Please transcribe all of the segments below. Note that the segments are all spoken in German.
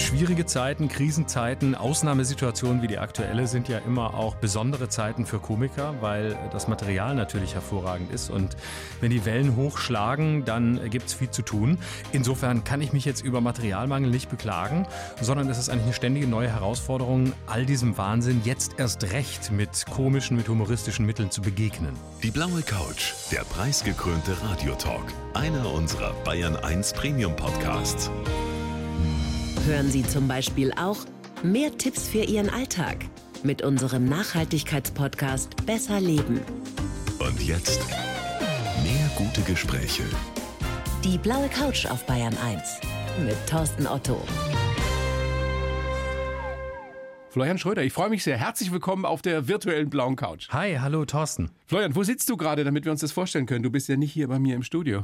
schwierige Zeiten, Krisenzeiten, Ausnahmesituationen wie die aktuelle sind ja immer auch besondere Zeiten für Komiker, weil das Material natürlich hervorragend ist. Und wenn die Wellen hochschlagen, dann gibt es viel zu tun. Insofern kann ich mich jetzt über Materialmangel nicht beklagen, sondern es ist eigentlich eine ständige neue Herausforderung, all diesem Wahnsinn jetzt erst recht mit komischen, mit humoristischen Mitteln zu begegnen. Die blaue Couch, der preisgekrönte Radiotalk. Einer unserer Bayern 1 Premium Podcasts. Hören Sie zum Beispiel auch mehr Tipps für Ihren Alltag mit unserem Nachhaltigkeitspodcast Besser Leben. Und jetzt mehr gute Gespräche. Die blaue Couch auf Bayern 1 mit Thorsten Otto. Florian Schröder, ich freue mich sehr. Herzlich willkommen auf der virtuellen blauen Couch. Hi, hallo Thorsten. Florian, wo sitzt du gerade, damit wir uns das vorstellen können? Du bist ja nicht hier bei mir im Studio.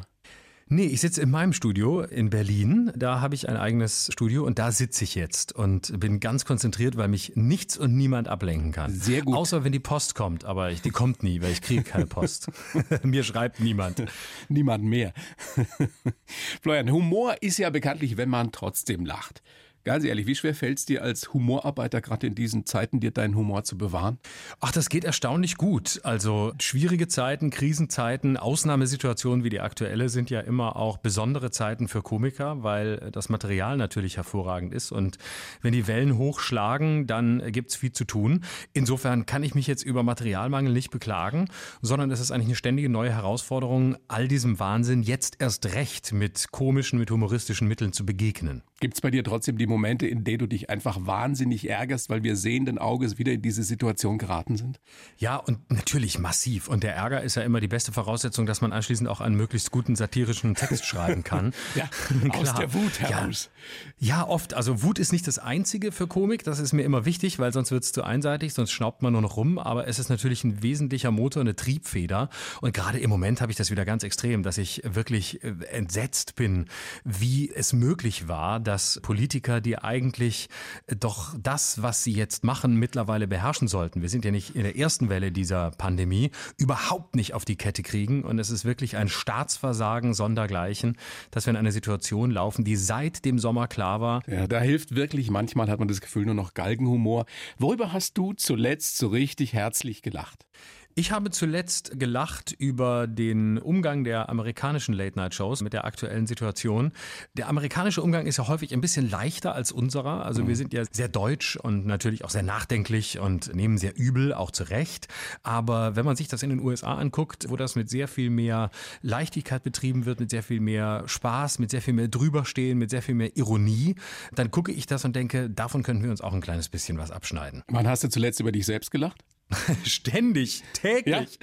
Nee, ich sitze in meinem Studio in Berlin. Da habe ich ein eigenes Studio und da sitze ich jetzt und bin ganz konzentriert, weil mich nichts und niemand ablenken kann. Sehr gut. Außer wenn die Post kommt, aber ich, die kommt nie, weil ich kriege keine Post. Mir schreibt niemand. Niemand mehr. Florian, Humor ist ja bekanntlich, wenn man trotzdem lacht. Ganz ehrlich, wie schwer fällt es dir als Humorarbeiter gerade in diesen Zeiten, dir deinen Humor zu bewahren? Ach, das geht erstaunlich gut. Also schwierige Zeiten, Krisenzeiten, Ausnahmesituationen wie die aktuelle sind ja immer auch besondere Zeiten für Komiker, weil das Material natürlich hervorragend ist. Und wenn die Wellen hochschlagen, dann gibt's viel zu tun. Insofern kann ich mich jetzt über Materialmangel nicht beklagen, sondern es ist eigentlich eine ständige neue Herausforderung, all diesem Wahnsinn jetzt erst recht mit komischen, mit humoristischen Mitteln zu begegnen. Gibt es bei dir trotzdem die Momente, in denen du dich einfach wahnsinnig ärgerst, weil wir sehenden Auges wieder in diese Situation geraten sind? Ja, und natürlich massiv. Und der Ärger ist ja immer die beste Voraussetzung, dass man anschließend auch einen möglichst guten satirischen Text schreiben kann. ja, aus der Wut heraus. Ja, ja, oft. Also Wut ist nicht das Einzige für Komik. Das ist mir immer wichtig, weil sonst wird es zu einseitig, sonst schnaubt man nur noch rum. Aber es ist natürlich ein wesentlicher Motor, eine Triebfeder. Und gerade im Moment habe ich das wieder ganz extrem, dass ich wirklich äh, entsetzt bin, wie es möglich war, dass Politiker, die eigentlich doch das, was sie jetzt machen, mittlerweile beherrschen sollten. Wir sind ja nicht in der ersten Welle dieser Pandemie, überhaupt nicht auf die Kette kriegen. Und es ist wirklich ein Staatsversagen sondergleichen, dass wir in eine Situation laufen, die seit dem Sommer klar war. Ja, da hilft wirklich, manchmal hat man das Gefühl, nur noch Galgenhumor. Worüber hast du zuletzt so richtig herzlich gelacht? Ich habe zuletzt gelacht über den Umgang der amerikanischen Late-Night-Shows mit der aktuellen Situation. Der amerikanische Umgang ist ja häufig ein bisschen leichter als unserer. Also wir sind ja sehr deutsch und natürlich auch sehr nachdenklich und nehmen sehr übel, auch zu Recht. Aber wenn man sich das in den USA anguckt, wo das mit sehr viel mehr Leichtigkeit betrieben wird, mit sehr viel mehr Spaß, mit sehr viel mehr drüberstehen, mit sehr viel mehr Ironie, dann gucke ich das und denke, davon können wir uns auch ein kleines bisschen was abschneiden. Wann hast du zuletzt über dich selbst gelacht? Ständig, täglich.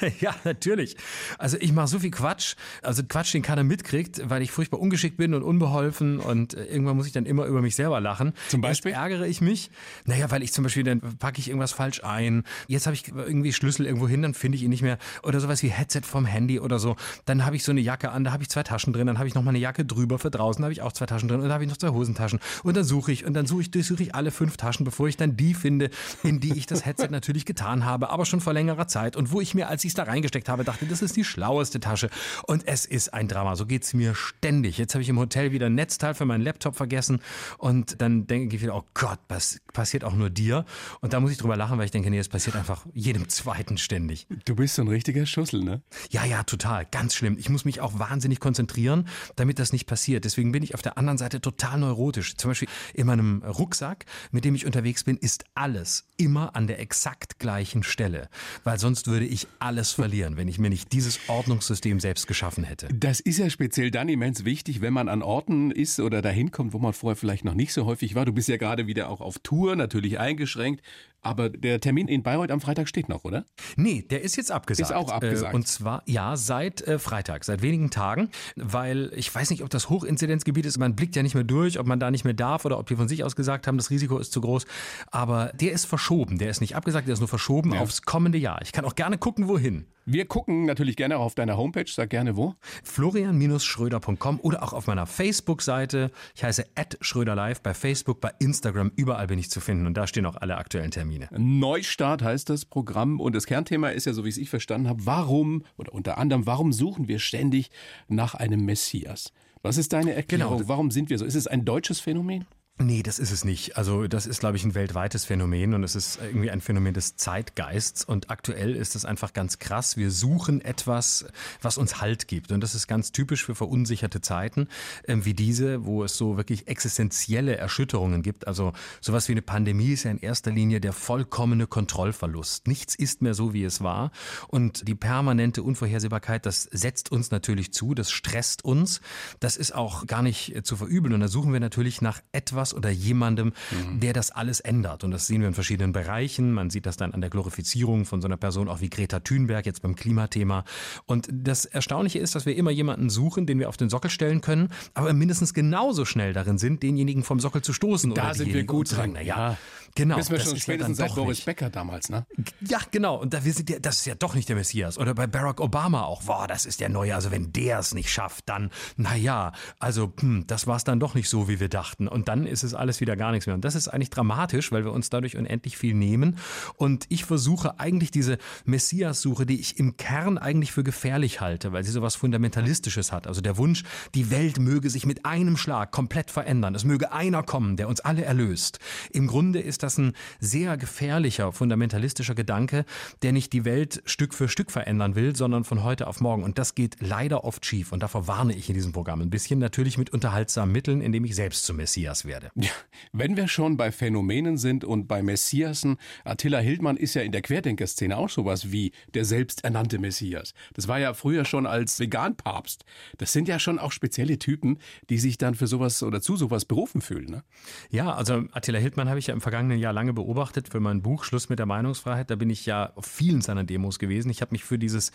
Ja? ja, natürlich. Also ich mache so viel Quatsch. Also Quatsch, den keiner mitkriegt, weil ich furchtbar ungeschickt bin und unbeholfen und äh, irgendwann muss ich dann immer über mich selber lachen. Zum Beispiel? Jetzt ärgere ich mich. Naja, weil ich zum Beispiel, dann packe ich irgendwas falsch ein. Jetzt habe ich irgendwie Schlüssel irgendwo hin, dann finde ich ihn nicht mehr. Oder sowas wie Headset vom Handy oder so. Dann habe ich so eine Jacke an, da habe ich zwei Taschen drin. Dann habe ich noch mal eine Jacke drüber für draußen, da habe ich auch zwei Taschen drin. Und dann habe ich noch zwei Hosentaschen. Und dann suche ich und dann suche ich, durchsuche ich alle fünf Taschen, bevor ich dann die finde, in die ich das Headset natürlich getan habe, aber schon vor längerer Zeit und wo ich mir, als ich es da reingesteckt habe, dachte, das ist die schlaueste Tasche und es ist ein Drama. So geht's mir ständig. Jetzt habe ich im Hotel wieder ein Netzteil für meinen Laptop vergessen und dann denke ich wieder, oh Gott, was passiert auch nur dir? Und da muss ich drüber lachen, weil ich denke, nee, es passiert einfach jedem Zweiten ständig. Du bist so ein richtiger Schussel, ne? Ja, ja, total. Ganz schlimm. Ich muss mich auch wahnsinnig konzentrieren, damit das nicht passiert. Deswegen bin ich auf der anderen Seite total neurotisch. Zum Beispiel in meinem Rucksack, mit dem ich unterwegs bin, ist alles immer an der exakt gleichen Stelle. Weil sonst würde ich alles verlieren, wenn ich mir nicht dieses Ordnungssystem selbst geschaffen hätte. Das ist ja speziell dann immens wichtig, wenn man an Orten ist oder dahin kommt, wo man vorher vielleicht noch nicht so häufig war. Du bist ja gerade wieder auch auf Tour, natürlich eingeschränkt. Aber der Termin in Bayreuth am Freitag steht noch, oder? Nee, der ist jetzt abgesagt. Ist auch abgesagt. Und zwar, ja, seit äh, Freitag, seit wenigen Tagen, weil ich weiß nicht, ob das Hochinzidenzgebiet ist. Man blickt ja nicht mehr durch, ob man da nicht mehr darf oder ob die von sich aus gesagt haben, das Risiko ist zu groß. Aber der ist verschoben. Der ist nicht abgesagt, der ist nur verschoben ja. aufs kommende Jahr. Ich kann auch gerne gucken, wohin. Wir gucken natürlich gerne auch auf deiner Homepage. Sag gerne wo. Florian-Schröder.com oder auch auf meiner Facebook-Seite. Ich heiße @schröderlive bei Facebook, bei Instagram. Überall bin ich zu finden und da stehen auch alle aktuellen Termine. Neustart heißt das Programm und das Kernthema ist ja, so wie ich es verstanden habe, warum oder unter anderem, warum suchen wir ständig nach einem Messias? Was ist deine Erklärung? Genau. Warum sind wir so? Ist es ein deutsches Phänomen? Nee, das ist es nicht. Also das ist, glaube ich, ein weltweites Phänomen und es ist irgendwie ein Phänomen des Zeitgeists. Und aktuell ist es einfach ganz krass. Wir suchen etwas, was uns Halt gibt. Und das ist ganz typisch für verunsicherte Zeiten äh, wie diese, wo es so wirklich existenzielle Erschütterungen gibt. Also sowas wie eine Pandemie ist ja in erster Linie der vollkommene Kontrollverlust. Nichts ist mehr so, wie es war. Und die permanente Unvorhersehbarkeit, das setzt uns natürlich zu, das stresst uns. Das ist auch gar nicht zu verübeln. Und da suchen wir natürlich nach etwas, etwas oder jemandem, mhm. der das alles ändert. Und das sehen wir in verschiedenen Bereichen. Man sieht das dann an der Glorifizierung von so einer Person auch wie Greta Thunberg jetzt beim Klimathema. Und das Erstaunliche ist, dass wir immer jemanden suchen, den wir auf den Sockel stellen können, aber mindestens genauso schnell darin sind, denjenigen vom Sockel zu stoßen. Da sind wir gut dran. Naja, genau. Wissen wir schon spätestens ja seit Boris nicht. Becker damals, ne? Ja, genau. Und da wir sind ja, das ist ja doch nicht der Messias. Oder bei Barack Obama auch. Boah, das ist der Neue. Also wenn der es nicht schafft, dann, naja, also hm, das war es dann doch nicht so, wie wir dachten. Und dann ist es alles wieder gar nichts mehr. Und das ist eigentlich dramatisch, weil wir uns dadurch unendlich viel nehmen. Und ich versuche eigentlich diese Messias-Suche, die ich im Kern eigentlich für gefährlich halte, weil sie so was Fundamentalistisches hat. Also der Wunsch, die Welt möge sich mit einem Schlag komplett verändern. Es möge einer kommen, der uns alle erlöst. Im Grunde ist das ein sehr gefährlicher, fundamentalistischer Gedanke, der nicht die Welt Stück für Stück verändern will, sondern von heute auf morgen. Und das geht leider oft schief. Und davor warne ich in diesem Programm ein bisschen, natürlich mit unterhaltsamen Mitteln, indem ich selbst zum Messias werde. Ja, wenn wir schon bei Phänomenen sind und bei Messiasen, Attila Hildmann ist ja in der Querdenkerszene auch sowas wie der selbsternannte Messias. Das war ja früher schon als Veganpapst. Das sind ja schon auch spezielle Typen, die sich dann für sowas oder zu sowas berufen fühlen. Ne? Ja, also Attila Hildmann habe ich ja im vergangenen Jahr lange beobachtet für mein Buch Schluss mit der Meinungsfreiheit. Da bin ich ja auf vielen seiner Demos gewesen. Ich habe mich für dieses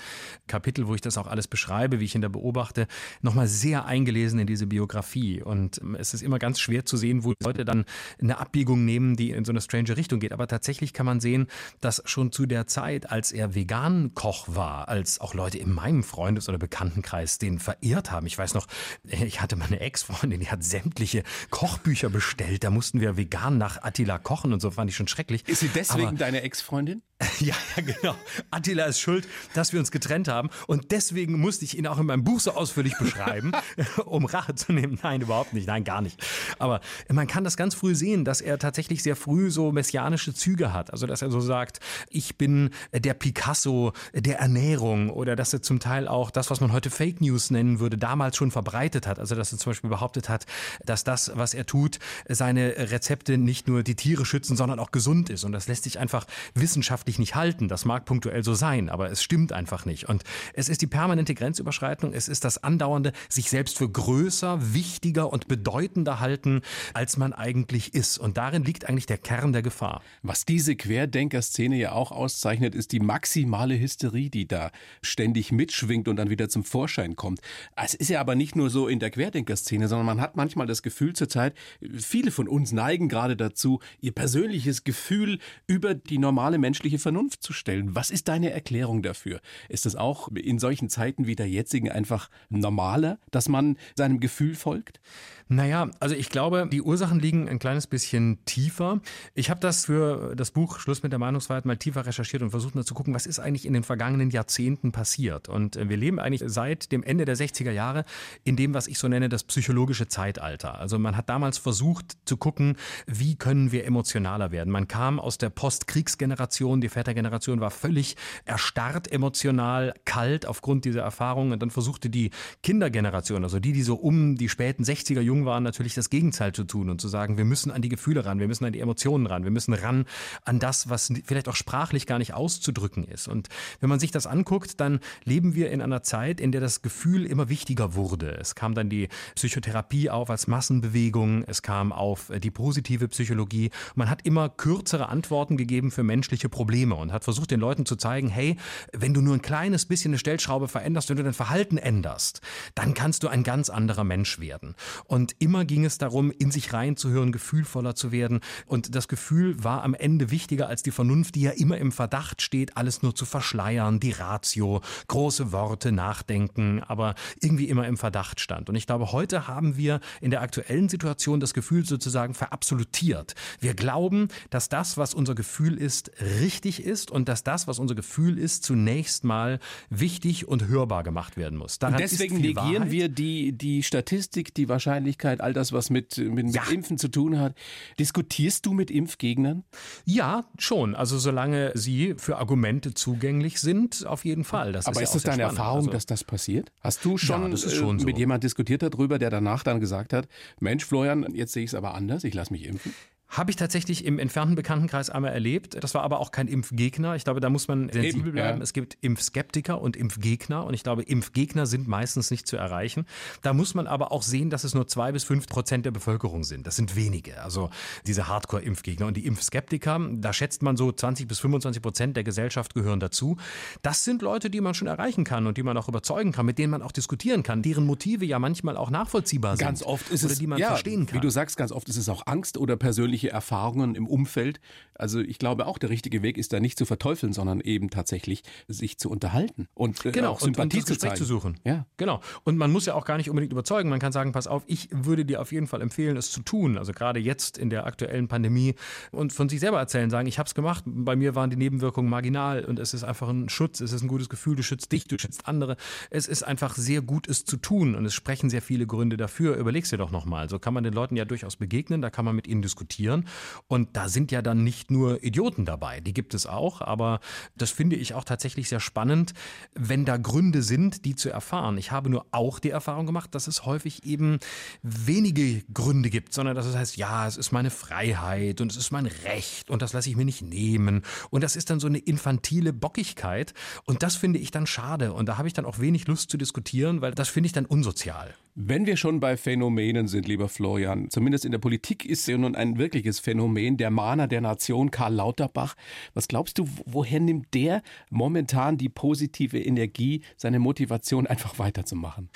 Kapitel, wo ich das auch alles beschreibe, wie ich ihn da beobachte, nochmal sehr eingelesen in diese Biografie. Und es ist immer ganz schwer zu sehen, wo Leute dann eine Abbiegung nehmen, die in so eine strange Richtung geht. Aber tatsächlich kann man sehen, dass schon zu der Zeit, als er Vegan-Koch war, als auch Leute in meinem Freundes- oder Bekanntenkreis den verehrt haben. Ich weiß noch, ich hatte meine Ex-Freundin, die hat sämtliche Kochbücher bestellt. Da mussten wir vegan nach Attila kochen und so fand ich schon schrecklich. Ist sie deswegen Aber, deine Ex-Freundin? Ja, ja, genau. Attila ist schuld, dass wir uns getrennt haben. Und deswegen musste ich ihn auch in meinem Buch so ausführlich beschreiben, um Rache zu nehmen. Nein, überhaupt nicht. Nein, gar nicht. Aber man kann das ganz früh sehen, dass er tatsächlich sehr früh so messianische Züge hat. Also, dass er so sagt, ich bin der Picasso der Ernährung oder dass er zum Teil auch das, was man heute Fake News nennen würde, damals schon verbreitet hat. Also, dass er zum Beispiel behauptet hat, dass das, was er tut, seine Rezepte nicht nur die Tiere schützen, sondern auch gesund ist. Und das lässt sich einfach wissenschaftlich nicht halten. Das mag punktuell so sein, aber es stimmt einfach nicht. Und es ist die permanente Grenzüberschreitung, es ist das andauernde sich selbst für größer, wichtiger und bedeutender halten, als man eigentlich ist. Und darin liegt eigentlich der Kern der Gefahr. Was diese Querdenker-Szene ja auch auszeichnet, ist die maximale Hysterie, die da ständig mitschwingt und dann wieder zum Vorschein kommt. Es ist ja aber nicht nur so in der Querdenker-Szene, sondern man hat manchmal das Gefühl zurzeit, viele von uns neigen gerade dazu, ihr persönliches Gefühl über die normale menschliche Vernunft zu stellen. Was ist deine Erklärung dafür? Ist es auch in solchen Zeiten wie der jetzigen einfach normaler, dass man seinem Gefühl folgt? Naja, also ich glaube, die Ursachen liegen ein kleines bisschen tiefer. Ich habe das für das Buch Schluss mit der Meinungsfreiheit mal tiefer recherchiert und versucht mal zu gucken, was ist eigentlich in den vergangenen Jahrzehnten passiert. Und äh, wir leben eigentlich seit dem Ende der 60er Jahre in dem, was ich so nenne, das psychologische Zeitalter. Also man hat damals versucht zu gucken, wie können wir emotionaler werden. Man kam aus der Postkriegsgeneration, die Vätergeneration war völlig erstarrt emotional, kalt aufgrund dieser Erfahrungen. Und dann versuchte die Kindergeneration, also die, die so um die späten 60er, jung gezwungen waren, natürlich das Gegenteil zu tun und zu sagen, wir müssen an die Gefühle ran, wir müssen an die Emotionen ran, wir müssen ran an das, was vielleicht auch sprachlich gar nicht auszudrücken ist. Und wenn man sich das anguckt, dann leben wir in einer Zeit, in der das Gefühl immer wichtiger wurde. Es kam dann die Psychotherapie auf als Massenbewegung, es kam auf äh, die positive Psychologie. Man hat immer kürzere Antworten gegeben für menschliche Probleme und hat versucht, den Leuten zu zeigen, hey, wenn du nur ein kleines bisschen eine Stellschraube veränderst, wenn du dein Verhalten änderst, dann kannst du ein ganz anderer Mensch werden. Und und immer ging es darum, in sich reinzuhören, gefühlvoller zu werden. Und das Gefühl war am Ende wichtiger als die Vernunft, die ja immer im Verdacht steht, alles nur zu verschleiern, die Ratio, große Worte, Nachdenken, aber irgendwie immer im Verdacht stand. Und ich glaube, heute haben wir in der aktuellen Situation das Gefühl sozusagen verabsolutiert. Wir glauben, dass das, was unser Gefühl ist, richtig ist und dass das, was unser Gefühl ist, zunächst mal wichtig und hörbar gemacht werden muss. Daran und deswegen negieren Wahrheit. wir die, die Statistik, die wahrscheinlich Impfgeschwindigkeit, all das, was mit, mit, ja. mit Impfen zu tun hat. Diskutierst du mit Impfgegnern? Ja, schon. Also solange sie für Argumente zugänglich sind, auf jeden Fall. Das Aber ist, ja deine Erfahrung, also, dass das passiert? Hast du schon, ja, schon äh, mit so. jemand diskutiert darüber, der danach dann gesagt hat, Mensch, Florian, jetzt sehe ich es aber anders, ich lasse mich impfen? Habe ich tatsächlich im entfernten Bekanntenkreis einmal erlebt. Das war aber auch kein Impfgegner. Ich glaube, da muss man sensibel Eben, bleiben. Ja. Es gibt Impfskeptiker und Impfgegner. Und ich glaube, Impfgegner sind meistens nicht zu erreichen. Da muss man aber auch sehen, dass es nur zwei bis fünf Prozent der Bevölkerung sind. Das sind wenige. Also diese Hardcore-Impfgegner. Und die Impfskeptiker, da schätzt man so 20 bis 25 Prozent der Gesellschaft gehören dazu. Das sind Leute, die man schon erreichen kann und die man auch überzeugen kann, mit denen man auch diskutieren kann, deren Motive ja manchmal auch nachvollziehbar sind. Ganz oft ist es, die man ja, verstehen kann. Wie du sagst, ganz oft ist es auch Angst oder persönlich persönliche Erfahrungen im Umfeld. Also ich glaube auch, der richtige Weg ist da nicht zu verteufeln, sondern eben tatsächlich sich zu unterhalten und äh, genau, auch Sympathie und, und zu, zeigen. zu suchen. Ja. Genau. Und man muss ja auch gar nicht unbedingt überzeugen. Man kann sagen, pass auf, ich würde dir auf jeden Fall empfehlen, es zu tun. Also gerade jetzt in der aktuellen Pandemie und von sich selber erzählen, sagen, ich habe es gemacht. Bei mir waren die Nebenwirkungen marginal und es ist einfach ein Schutz, es ist ein gutes Gefühl, du schützt dich, du schützt andere. Es ist einfach sehr gut, es zu tun und es sprechen sehr viele Gründe dafür. Überleg's dir doch nochmal. So kann man den Leuten ja durchaus begegnen, da kann man mit ihnen diskutieren diskutieren. Und da sind ja dann nicht nur Idioten dabei, die gibt es auch, aber das finde ich auch tatsächlich sehr spannend, wenn da Gründe sind, die zu erfahren. Ich habe nur auch die Erfahrung gemacht, dass es häufig eben wenige Gründe gibt, sondern dass es heißt, ja, es ist meine Freiheit und es ist mein Recht und das lasse ich mir nicht nehmen. Und das ist dann so eine infantile Bockigkeit und das finde ich dann schade und da habe ich dann auch wenig Lust zu diskutieren, weil das finde ich dann unsozial. Wenn wir schon bei Phänomenen sind, lieber Florian, zumindest in der Politik ist ja nun ein wirkliches Phänomen, der Mahner der Nation, Karl Lauterbach. Was glaubst du, woher nimmt der momentan die positive Energie, seine Motivation einfach weiterzumachen?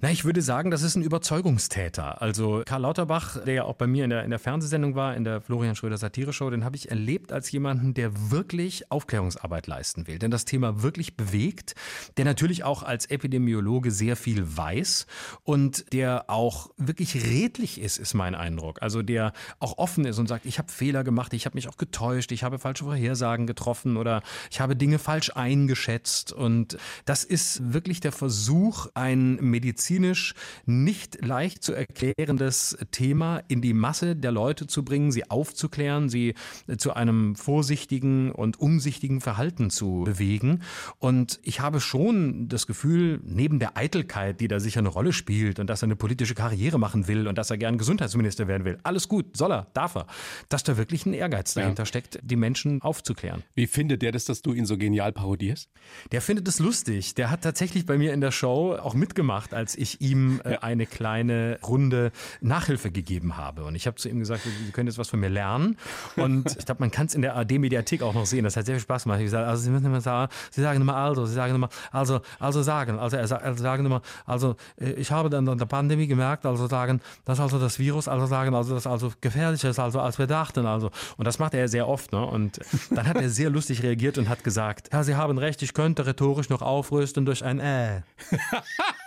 Na, ich würde sagen, das ist ein Überzeugungstäter. Also Karl Lauterbach, der ja auch bei mir in der, in der Fernsehsendung war, in der Florian Schröder Satire-Show, den habe ich erlebt als jemanden, der wirklich Aufklärungsarbeit leisten will, denn das Thema wirklich bewegt, der natürlich auch als Epidemiologe sehr viel weiß und der auch wirklich redlich ist, ist mein Eindruck. Also der auch offen ist und sagt, ich habe Fehler gemacht, ich habe mich auch getäuscht, ich habe falsche Vorhersagen getroffen oder ich habe Dinge falsch eingeschätzt und das ist wirklich der Versuch, ein Medizin medizinisch nicht leicht zu erklärendes Thema in die Masse der Leute zu bringen, sie aufzuklären, sie zu einem vorsichtigen und umsichtigen Verhalten zu bewegen. Und ich habe schon das Gefühl, neben der Eitelkeit, die da sicher eine Rolle spielt und dass er eine politische Karriere machen will und dass er gern Gesundheitsminister werden will, alles gut, soll er, darf er, dass da wirklich ein Ehrgeiz dahinter ja. steckt, die Menschen aufzuklären. Wie findet der das, dass du ihn so genial parodierst? Der findet es lustig. Der hat tatsächlich bei mir in der Show auch mitgemacht, als ich ihm äh, eine kleine Runde Nachhilfe gegeben habe. Und ich habe zu ihm gesagt, Sie können jetzt was von mir lernen. Und ich glaube, man kann es in der AD-Mediathek auch noch sehen. Das hat sehr viel Spaß gemacht. Ich gesagt, also Sie müssen immer sagen, Sie sagen immer also, Sie sagen immer, also, also sagen, also er also sagen immer, also äh, ich habe dann in der Pandemie gemerkt, also sagen, dass also das Virus, also sagen, also das also gefährlicher ist, also als wir dachten, also. Und das macht er sehr oft, ne? Und dann hat er sehr lustig reagiert und hat gesagt, ja, Sie haben recht, ich könnte rhetorisch noch aufrüsten durch ein Äh.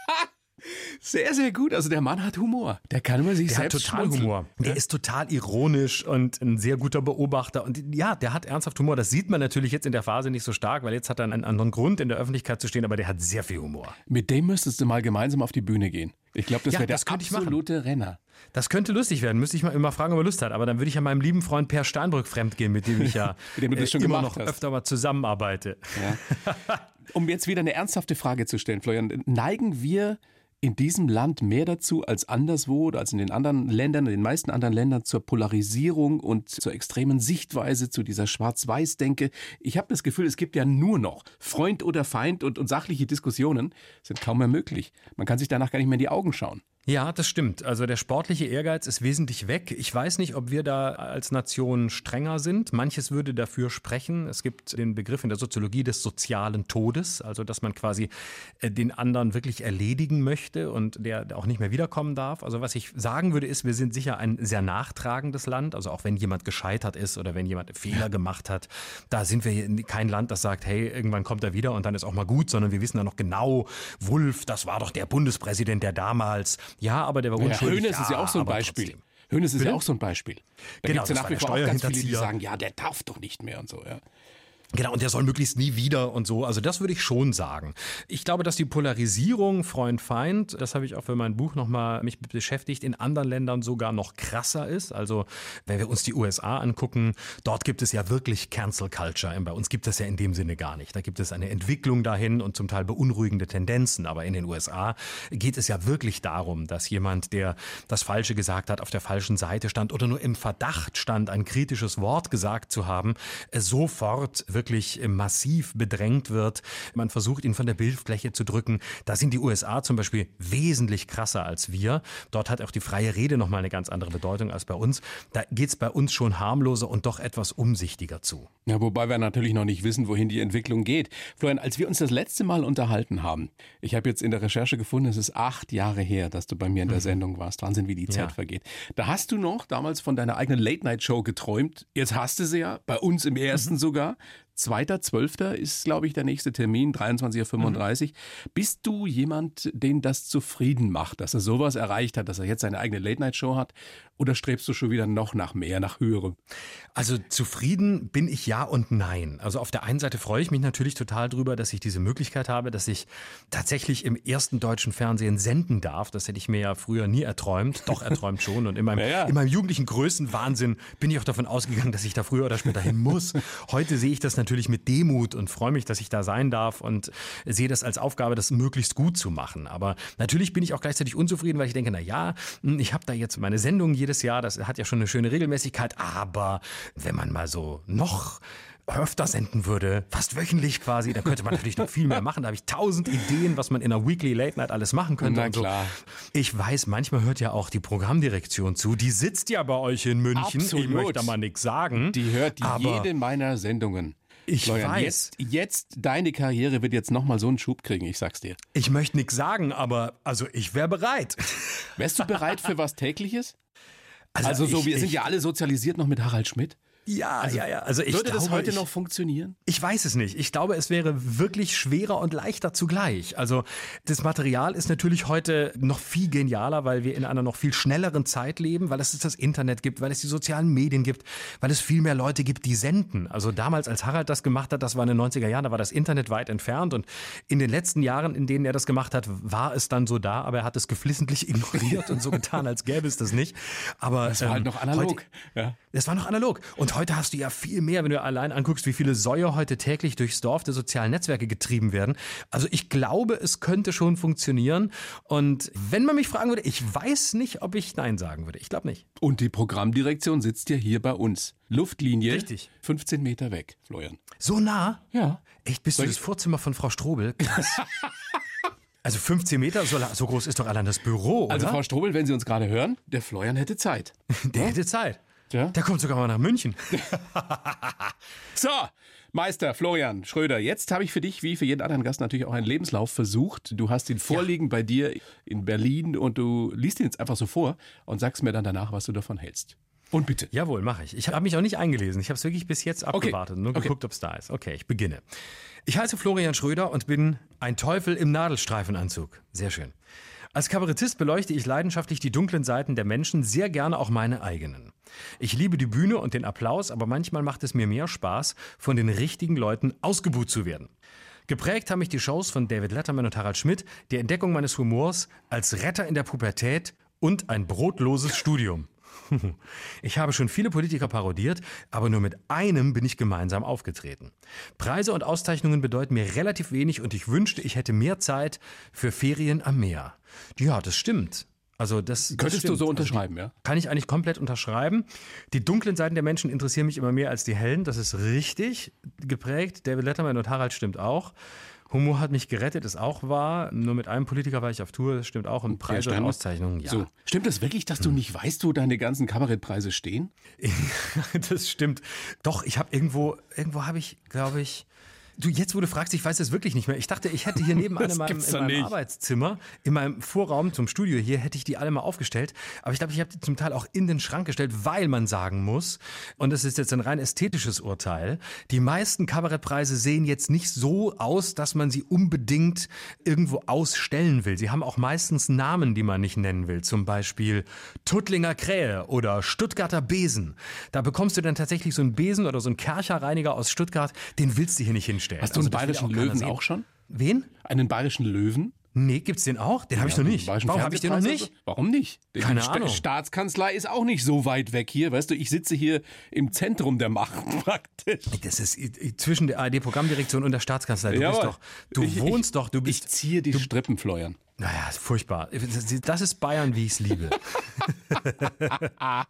Sehr, sehr gut. Also der Mann hat Humor. Der kann immer sich der selbst hat total schmunzeln. Humor. Der ist total ironisch und ein sehr guter Beobachter. Und ja, der hat ernsthaft Humor. Das sieht man natürlich jetzt in der Phase nicht so stark, weil jetzt hat er einen anderen Grund, in der Öffentlichkeit zu stehen, aber der hat sehr viel Humor. Mit dem müsstest du mal gemeinsam auf die Bühne gehen. Ich glaube, das ja, wäre der absolute Renner. Das könnte lustig werden. Müsste ich mal immer fragen, ob er Lust hat. Aber dann würde ich ja meinem lieben Freund Per Steinbrück fremdgehen, mit dem ich ja dem äh, immer noch hast. öfter mal zusammenarbeite. Ja. um jetzt wieder eine ernsthafte Frage zu stellen, Florian, neigen wir in diesem Land mehr dazu als anderswo oder als in den anderen Ländern, in den meisten anderen Ländern zur Polarisierung und zur extremen Sichtweise, zu dieser Schwarz-Weiß-Denke. Ich habe das Gefühl, es gibt ja nur noch Freund oder Feind und, und sachliche Diskussionen sind kaum mehr möglich. Man kann sich danach gar nicht mehr in die Augen schauen. Ja, das stimmt. Also der sportliche Ehrgeiz ist wesentlich weg. Ich weiß nicht, ob wir da als Nation strenger sind. Manches würde dafür sprechen. Es gibt den Begriff in der Soziologie des sozialen Todes, also dass man quasi äh, den anderen wirklich erledigen möchte und der auch nicht mehr wiederkommen darf. Also was ich sagen würde, ist, wir sind sicher ein sehr nachtragendes Land. Also auch wenn jemand gescheitert ist oder wenn jemand Fehler gemacht hat, da sind wir kein Land, das sagt, hey, irgendwann kommt er wieder und dann ist auch mal gut, sondern wir wissen da noch genau, Wulf, das war doch der Bundespräsident, der damals ja, aber der war unschuldig. Hönes ist ja auch so ein Beispiel. Trotzdem. Hönes ist Bitte? ja auch so ein Beispiel. Da genau, gibt es ja nach wie vor auch ganz viele, die sagen, ja, der darf doch nicht mehr und so. Ja. Genau, und der soll möglichst nie wieder und so. Also das würde ich schon sagen. Ich glaube, dass die Polarisierung Freund-Feind, das habe ich auch für mein Buch nochmal mich beschäftigt, in anderen Ländern sogar noch krasser ist. Also wenn wir uns die USA angucken, dort gibt es ja wirklich Cancel Culture. Bei uns gibt es ja in dem Sinne gar nicht. Da gibt es eine Entwicklung dahin und zum Teil beunruhigende Tendenzen. Aber in den USA geht es ja wirklich darum, dass jemand, der das Falsche gesagt hat, auf der falschen Seite stand oder nur im Verdacht stand, ein kritisches Wort gesagt zu haben, sofort wird wirklich massiv bedrängt wird. Man versucht, ihn von der Bildfläche zu drücken. Da sind die USA zum Beispiel wesentlich krasser als wir. Dort hat auch die freie Rede nochmal eine ganz andere Bedeutung als bei uns. Da geht es bei uns schon harmloser und doch etwas umsichtiger zu. Ja, wobei wir natürlich noch nicht wissen, wohin die Entwicklung geht. Florian, als wir uns das letzte Mal unterhalten haben, ich habe jetzt in der Recherche gefunden, es ist acht Jahre her, dass du bei mir in der mhm. Sendung warst. Wahnsinn, wie die Zeit ja. vergeht. Da hast du noch damals von deiner eigenen Late-Night-Show geträumt. Jetzt hast du sie ja, bei uns im ersten mhm. sogar. 2.12. ist, glaube ich, der nächste Termin, 23.35 Uhr. Mhm. Bist du jemand, den das zufrieden macht, dass er sowas erreicht hat, dass er jetzt seine eigene Late-Night-Show hat? Oder strebst du schon wieder noch nach mehr, nach höherem? Also zufrieden bin ich ja und nein. Also auf der einen Seite freue ich mich natürlich total drüber, dass ich diese Möglichkeit habe, dass ich tatsächlich im ersten deutschen Fernsehen senden darf. Das hätte ich mir ja früher nie erträumt, doch erträumt schon. Und in meinem, ja, in meinem jugendlichen Größenwahnsinn bin ich auch davon ausgegangen, dass ich da früher oder später hin muss. Heute sehe ich das natürlich mit Demut und freue mich, dass ich da sein darf und sehe das als Aufgabe, das möglichst gut zu machen. Aber natürlich bin ich auch gleichzeitig unzufrieden, weil ich denke, na ja, ich habe da jetzt meine Sendung jede jedes Jahr, das hat ja schon eine schöne Regelmäßigkeit, aber wenn man mal so noch öfter senden würde, fast wöchentlich quasi, da könnte man natürlich noch viel mehr machen. Da habe ich tausend Ideen, was man in einer Weekly Late Night alles machen könnte. Na klar. So. Ich weiß, manchmal hört ja auch die Programmdirektion zu. Die sitzt ja bei euch in München. Absolut. Ich möchte da mal nichts sagen. Die hört jede meiner Sendungen. Ich Florian, weiß. Jetzt, jetzt, deine Karriere wird jetzt nochmal so einen Schub kriegen, ich sag's dir. Ich möchte nichts sagen, aber also ich wäre bereit. Wärst du bereit für was tägliches? Also, also so, ich, wir sind ja alle sozialisiert noch mit Harald Schmidt. Ja, also, ja, ja. Also ich würde glaube, das heute ich, noch funktionieren? Ich weiß es nicht. Ich glaube, es wäre wirklich schwerer und leichter zugleich. Also das Material ist natürlich heute noch viel genialer, weil wir in einer noch viel schnelleren Zeit leben, weil es das Internet gibt, weil es die sozialen Medien gibt, weil es viel mehr Leute gibt, die senden. Also damals, als Harald das gemacht hat, das war in den 90er Jahren, da war das Internet weit entfernt und in den letzten Jahren, in denen er das gemacht hat, war es dann so da, aber er hat es geflissentlich ignoriert und so getan, als gäbe es das nicht. Aber es war halt ähm, halt noch analog. Heute, ja. Es war noch analog. Und heute hast du ja viel mehr, wenn du allein anguckst, wie viele Säue heute täglich durchs Dorf der sozialen Netzwerke getrieben werden. Also ich glaube, es könnte schon funktionieren. Und wenn man mich fragen würde, ich weiß nicht, ob ich Nein sagen würde. Ich glaube nicht. Und die Programmdirektion sitzt ja hier bei uns. Luftlinie. Richtig. 15 Meter weg, Florian. So nah? Ja. Echt, bist Soll du das Vorzimmer von Frau Strobel? Krass. Also 15 Meter, so, groß ist doch allein das Büro, also oder? Also Frau Strobel, wenn Sie uns gerade hören, der Florian hätte Zeit. Der ja? hätte Zeit. Ja? Der kommt sogar mal nach München. so, Meister Florian Schröder, jetzt habe ich für dich, wie für jeden anderen Gast, natürlich auch einen Lebenslauf versucht. Du hast ihn vorliegen ja. bei dir in Berlin und du liest ihn jetzt einfach so vor und sagst mir dann danach, was du davon hältst. Und bitte. Jawohl, mache ich. Ich habe mich auch nicht eingelesen. Ich habe es wirklich bis jetzt abgewartet, okay. nur okay. geguckt, ob es da ist. Okay, ich beginne. Ich heiße Florian Schröder und bin ein Teufel im Nadelstreifenanzug. Sehr schön. Als Kabarettist beleuchte ich leidenschaftlich die dunklen Seiten der Menschen, sehr gerne auch meine eigenen. Ich liebe die Bühne und den Applaus, aber manchmal macht es mir mehr Spaß, von den richtigen Leuten ausgebuht zu werden. Geprägt haben mich die Shows von David Letterman und Harald Schmidt, die Entdeckung meines Humors als Retter in der Pubertät und ein brotloses Studium. Ich habe schon viele Politiker parodiert, aber nur mit einem bin ich gemeinsam aufgetreten. Preise und Auszeichnungen bedeuten mir relativ wenig und ich wünschte, ich hätte mehr Zeit für Ferien am Meer. Ja, das stimmt. Also das, das könntest stimmt. du so also unterschreiben, also ja? Kann ich eigentlich komplett unterschreiben. Die dunklen Seiten der Menschen interessieren mich immer mehr als die hellen. Das ist richtig geprägt. David Letterman und Harald stimmt auch. Humor hat mich gerettet, ist auch wahr. Nur mit einem Politiker war ich auf Tour, das stimmt auch. Und Preise und Auszeichnungen, ja. So. Stimmt das wirklich, dass du hm. nicht weißt, wo deine ganzen Kabarettpreise stehen? das stimmt. Doch, ich habe irgendwo, irgendwo habe ich, glaube ich, Du, jetzt wo du fragst, ich weiß es wirklich nicht mehr. Ich dachte, ich hätte hier nebenan in meinem, in meinem Arbeitszimmer, in meinem Vorraum zum Studio hier, hätte ich die alle mal aufgestellt. Aber ich glaube, ich habe die zum Teil auch in den Schrank gestellt, weil man sagen muss, und das ist jetzt ein rein ästhetisches Urteil, die meisten Kabarettpreise sehen jetzt nicht so aus, dass man sie unbedingt irgendwo ausstellen will. Sie haben auch meistens Namen, die man nicht nennen will. Zum Beispiel Tuttlinger Krähe oder Stuttgarter Besen. Da bekommst du dann tatsächlich so einen Besen oder so einen Kercherreiniger aus Stuttgart, den willst du hier nicht hinstellen. Hast du einen also, bayerischen Löwen auch schon? Wen? Einen bayerischen Löwen? Nee, gibt's den auch? Den ja, habe ich noch nicht. Warum habe ich den noch nicht? Warum nicht? Die Keine St Ahnung. Staatskanzlei ist auch nicht so weit weg hier. Weißt du, ich sitze hier im Zentrum der Macht praktisch. Das ist zwischen der ARD-Programmdirektion und der Staatskanzlei. Du, bist doch, du ich, wohnst ich, doch, du bist. Ich ziehe die du, Strippen, Florian. Naja, ist furchtbar. Das ist Bayern, wie ich es liebe.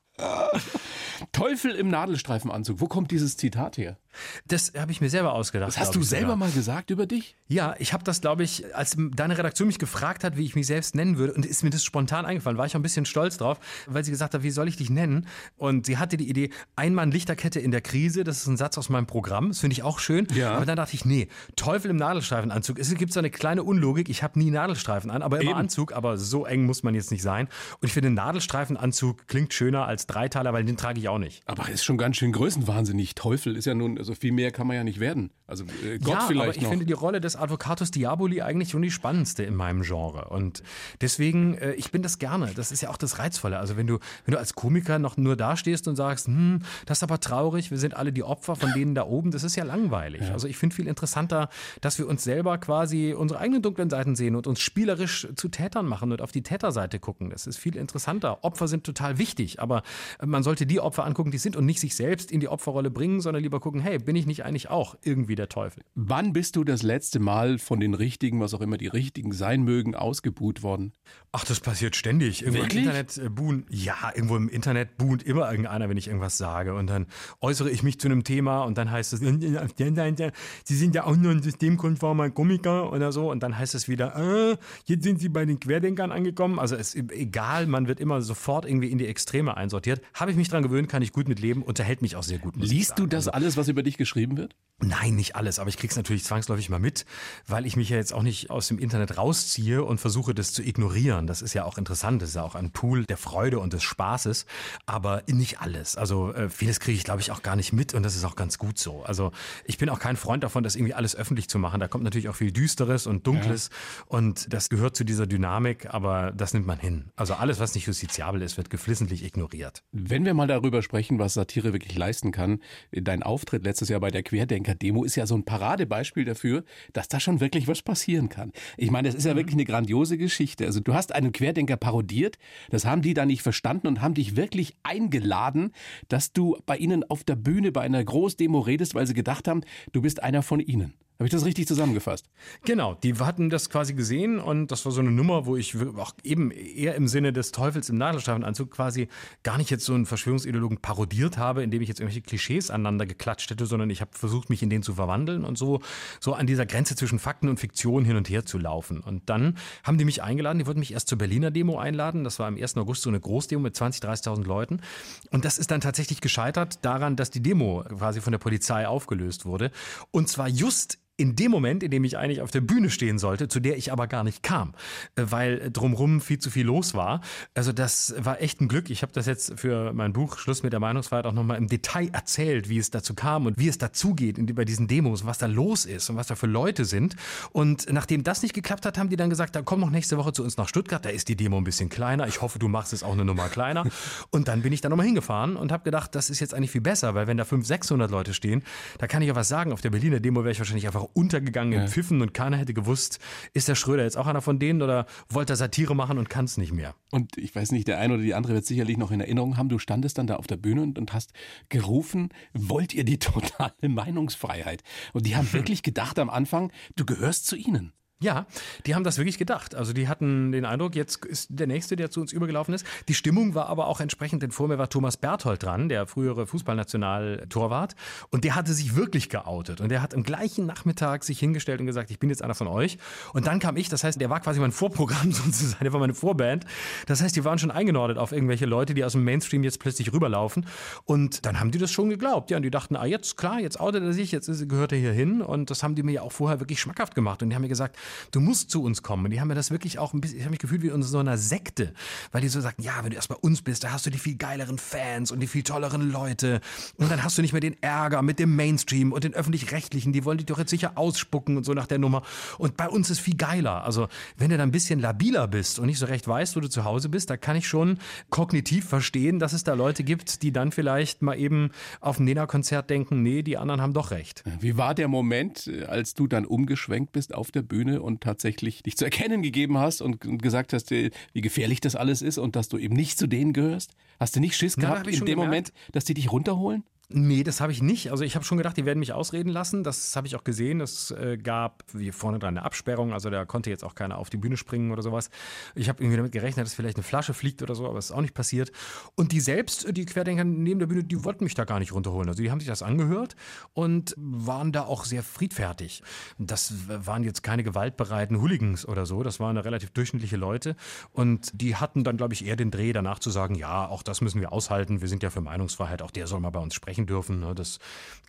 Teufel im Nadelstreifenanzug. Wo kommt dieses Zitat her? Das habe ich mir selber ausgedacht. Das hast du selber sogar. mal gesagt über dich? Ja, ich habe das, glaube ich, als deine Redaktion mich gefragt hat, wie ich mich selbst nennen würde, und ist mir das spontan eingefallen, war ich auch ein bisschen stolz drauf, weil sie gesagt hat, wie soll ich dich nennen? Und sie hatte die Idee, Einmann Lichterkette in der Krise, das ist ein Satz aus meinem Programm, das finde ich auch schön. Ja. Aber dann dachte ich, nee, Teufel im Nadelstreifenanzug. Es gibt so eine kleine Unlogik, ich habe nie Nadelstreifen an, aber immer Eben. Anzug, aber so eng muss man jetzt nicht sein. Und ich finde, Nadelstreifenanzug klingt schöner als Dreiteiler, weil den trage ich auch nicht. Aber ist schon ganz schön größenwahnsinnig. Teufel ist ja nun, also viel mehr kann man ja nicht werden. Also äh, Gott ja, vielleicht aber ich noch. finde die Rolle des Advocatus Diaboli eigentlich schon die spannendste in meinem Genre. Und deswegen, äh, ich bin das gerne. Das ist ja auch das Reizvolle. Also wenn du, wenn du als Komiker noch nur dastehst und sagst, hm, das ist aber traurig, wir sind alle die Opfer von denen da oben, das ist ja langweilig. Ja. Also ich finde viel interessanter, dass wir uns selber quasi unsere eigenen dunklen Seiten sehen und uns spielerisch zu Tätern machen und auf die Täterseite gucken. Das ist viel interessanter. Opfer sind total wichtig, aber man sollte die Opfer angucken, die sind und nicht sich selbst in die Opferrolle bringen, sondern lieber gucken, hey, bin ich nicht eigentlich auch irgendwie der Teufel? Wann bist du das letzte Mal von den Richtigen, was auch immer die Richtigen sein mögen, ausgebuht worden? Ach, das passiert ständig. Irgendwo Wirklich? im Internet äh, buhen, ja, irgendwo im Internet buhnt immer irgendeiner, wenn ich irgendwas sage. Und dann äußere ich mich zu einem Thema und dann heißt es, Sie sind ja auch nur ein systemkonformer Komiker oder so. Und dann heißt es wieder, äh, jetzt sind Sie bei den Querdenkern angekommen. Also es ist egal, man wird immer sofort irgendwie in die Extreme einsortiert. Habe ich mich dran gewöhnt, kann ich gut mit leben, unterhält mich auch sehr gut. Liest du das also alles, was über dich geschrieben wird? Nein, nicht alles, aber ich krieg's natürlich zwangsläufig mal mit, weil ich mich ja jetzt auch nicht aus dem Internet rausziehe und versuche, das zu ignorieren. Das ist ja auch interessant, das ist ja auch ein Pool der Freude und des Spaßes, aber nicht alles. Also äh, vieles kriege ich, glaube ich, auch gar nicht mit und das ist auch ganz gut so. Also ich bin auch kein Freund davon, das irgendwie alles öffentlich zu machen. Da kommt natürlich auch viel Düsteres und Dunkles ja. und das gehört zu dieser Dynamik, aber das nimmt man hin. Also alles, was nicht justiziabel ist, wird geflissentlich ignoriert. Wenn wir mal darüber sprechen, was Satire wirklich leisten kann, dein Auftritt letztes Jahr bei der Querdenker Demo ist ja so ein Paradebeispiel dafür, dass da schon wirklich was passieren kann. Ich meine, das ist ja mhm. wirklich eine grandiose Geschichte. Also du hast einen Querdenker parodiert, das haben die da nicht verstanden und haben dich wirklich eingeladen, dass du bei ihnen auf der Bühne bei einer Großdemo redest, weil sie gedacht haben, du bist einer von ihnen. Habe ich das richtig zusammengefasst? Genau, die hatten das quasi gesehen und das war so eine Nummer, wo ich auch eben eher im Sinne des Teufels im Nadelstreifenanzug quasi gar nicht jetzt so einen Verschwörungsideologen parodiert habe, indem ich jetzt irgendwelche Klischees aneinander geklatscht hätte, sondern ich habe versucht, mich in den zu verwandeln und so, so an dieser Grenze zwischen Fakten und Fiktion hin und her zu laufen. Und dann haben die mich eingeladen, die wollten mich erst zur Berliner Demo einladen, das war am 1. August so eine Großdemo mit 20.000, 30.000 Leuten und das ist dann tatsächlich gescheitert daran, dass die Demo quasi von der Polizei aufgelöst wurde und zwar just in dem Moment, in dem ich eigentlich auf der Bühne stehen sollte, zu der ich aber gar nicht kam, äh, weil drumrum viel zu viel los war. Also das war echt ein Glück. Ich habe das jetzt für mein Buch Schluss mit der Meinungsfreiheit auch nochmal im Detail erzählt, wie es dazu kam und wie es dazugeht bei diesen Demos und was da los ist und was da für Leute sind. Und nachdem das nicht geklappt hat, haben die dann gesagt, dann komm noch nächste Woche zu uns nach Stuttgart, da ist die Demo ein bisschen kleiner. Ich hoffe, du machst es auch eine Nummer kleiner. Und dann bin ich da nochmal hingefahren und habe gedacht, das ist jetzt eigentlich viel besser, weil wenn da 500, 600 Leute stehen, da kann ich ja was sagen. Auf der Berliner Demo wäre ich wahrscheinlich einfach untergegangen ja. in Pfiffen und keiner hätte gewusst, ist der Schröder jetzt auch einer von denen oder wollte er Satire machen und kann es nicht mehr? Und ich weiß nicht, der eine oder die andere wird sicherlich noch in Erinnerung haben, du standest dann da auf der Bühne und, und hast gerufen, wollt ihr die totale Meinungsfreiheit? Und die haben wirklich gedacht am Anfang, du gehörst zu ihnen. Ja, die haben das wirklich gedacht. Also die hatten den Eindruck, jetzt ist der Nächste, der zu uns übergelaufen ist. Die Stimmung war aber auch entsprechend, denn vor mir war Thomas Berthold dran, der frühere Fußballnationaltorwart. Und der hatte sich wirklich geoutet. Und der hat am gleichen Nachmittag sich hingestellt und gesagt, ich bin jetzt einer von euch. Und dann kam ich, das heißt, der war quasi mein Vorprogramm sozusagen, der war meine Vorband. Das heißt, die waren schon eingenordet auf irgendwelche Leute, die aus dem Mainstream jetzt plötzlich rüberlaufen. Und dann haben die das schon geglaubt. Ja, und die dachten, ah, jetzt klar, jetzt outet er sich, jetzt gehört er hier hin. Und das haben die mir ja auch vorher wirklich schmackhaft gemacht. Und die haben mir gesagt, du musst zu uns kommen. Und die haben mir das wirklich auch ein bisschen, ich habe mich gefühlt wie in so einer Sekte, weil die so sagten, ja, wenn du erst bei uns bist, da hast du die viel geileren Fans und die viel tolleren Leute. Und dann hast du nicht mehr den Ärger mit dem Mainstream und den öffentlich-rechtlichen, die wollen dich doch jetzt sicher ausspucken und so nach der Nummer. Und bei uns ist viel geiler. Also, wenn du da ein bisschen labiler bist und nicht so recht weißt, wo du zu Hause bist, da kann ich schon kognitiv verstehen, dass es da Leute gibt, die dann vielleicht mal eben auf ein Nena-Konzert denken, nee, die anderen haben doch recht. Wie war der Moment, als du dann umgeschwenkt bist auf der Bühne und tatsächlich dich zu erkennen gegeben hast und gesagt hast, äh, wie gefährlich das alles ist und dass du eben nicht zu denen gehörst? Hast du nicht Schiss gehabt in dem gemerkt. Moment, dass die dich runterholen? Nee, das habe ich nicht. Also ich habe schon gedacht, die werden mich ausreden lassen. Das habe ich auch gesehen. Es äh, gab wie vorne dran eine Absperrung, also da konnte jetzt auch keiner auf die Bühne springen oder sowas. Ich habe irgendwie damit gerechnet, dass vielleicht eine Flasche fliegt oder so, aber es ist auch nicht passiert. Und die selbst, die Querdenker neben der Bühne, die wollten mich da gar nicht runterholen. Also die haben sich das angehört und waren da auch sehr friedfertig. Das waren jetzt keine gewaltbereiten Hooligans oder so. Das waren relativ durchschnittliche Leute und die hatten dann, glaube ich, eher den Dreh danach zu sagen, ja, auch das müssen wir aushalten. Wir sind ja für Meinungsfreiheit. Auch der soll mal bei uns sprechen sprechen dürfen. Ne? Das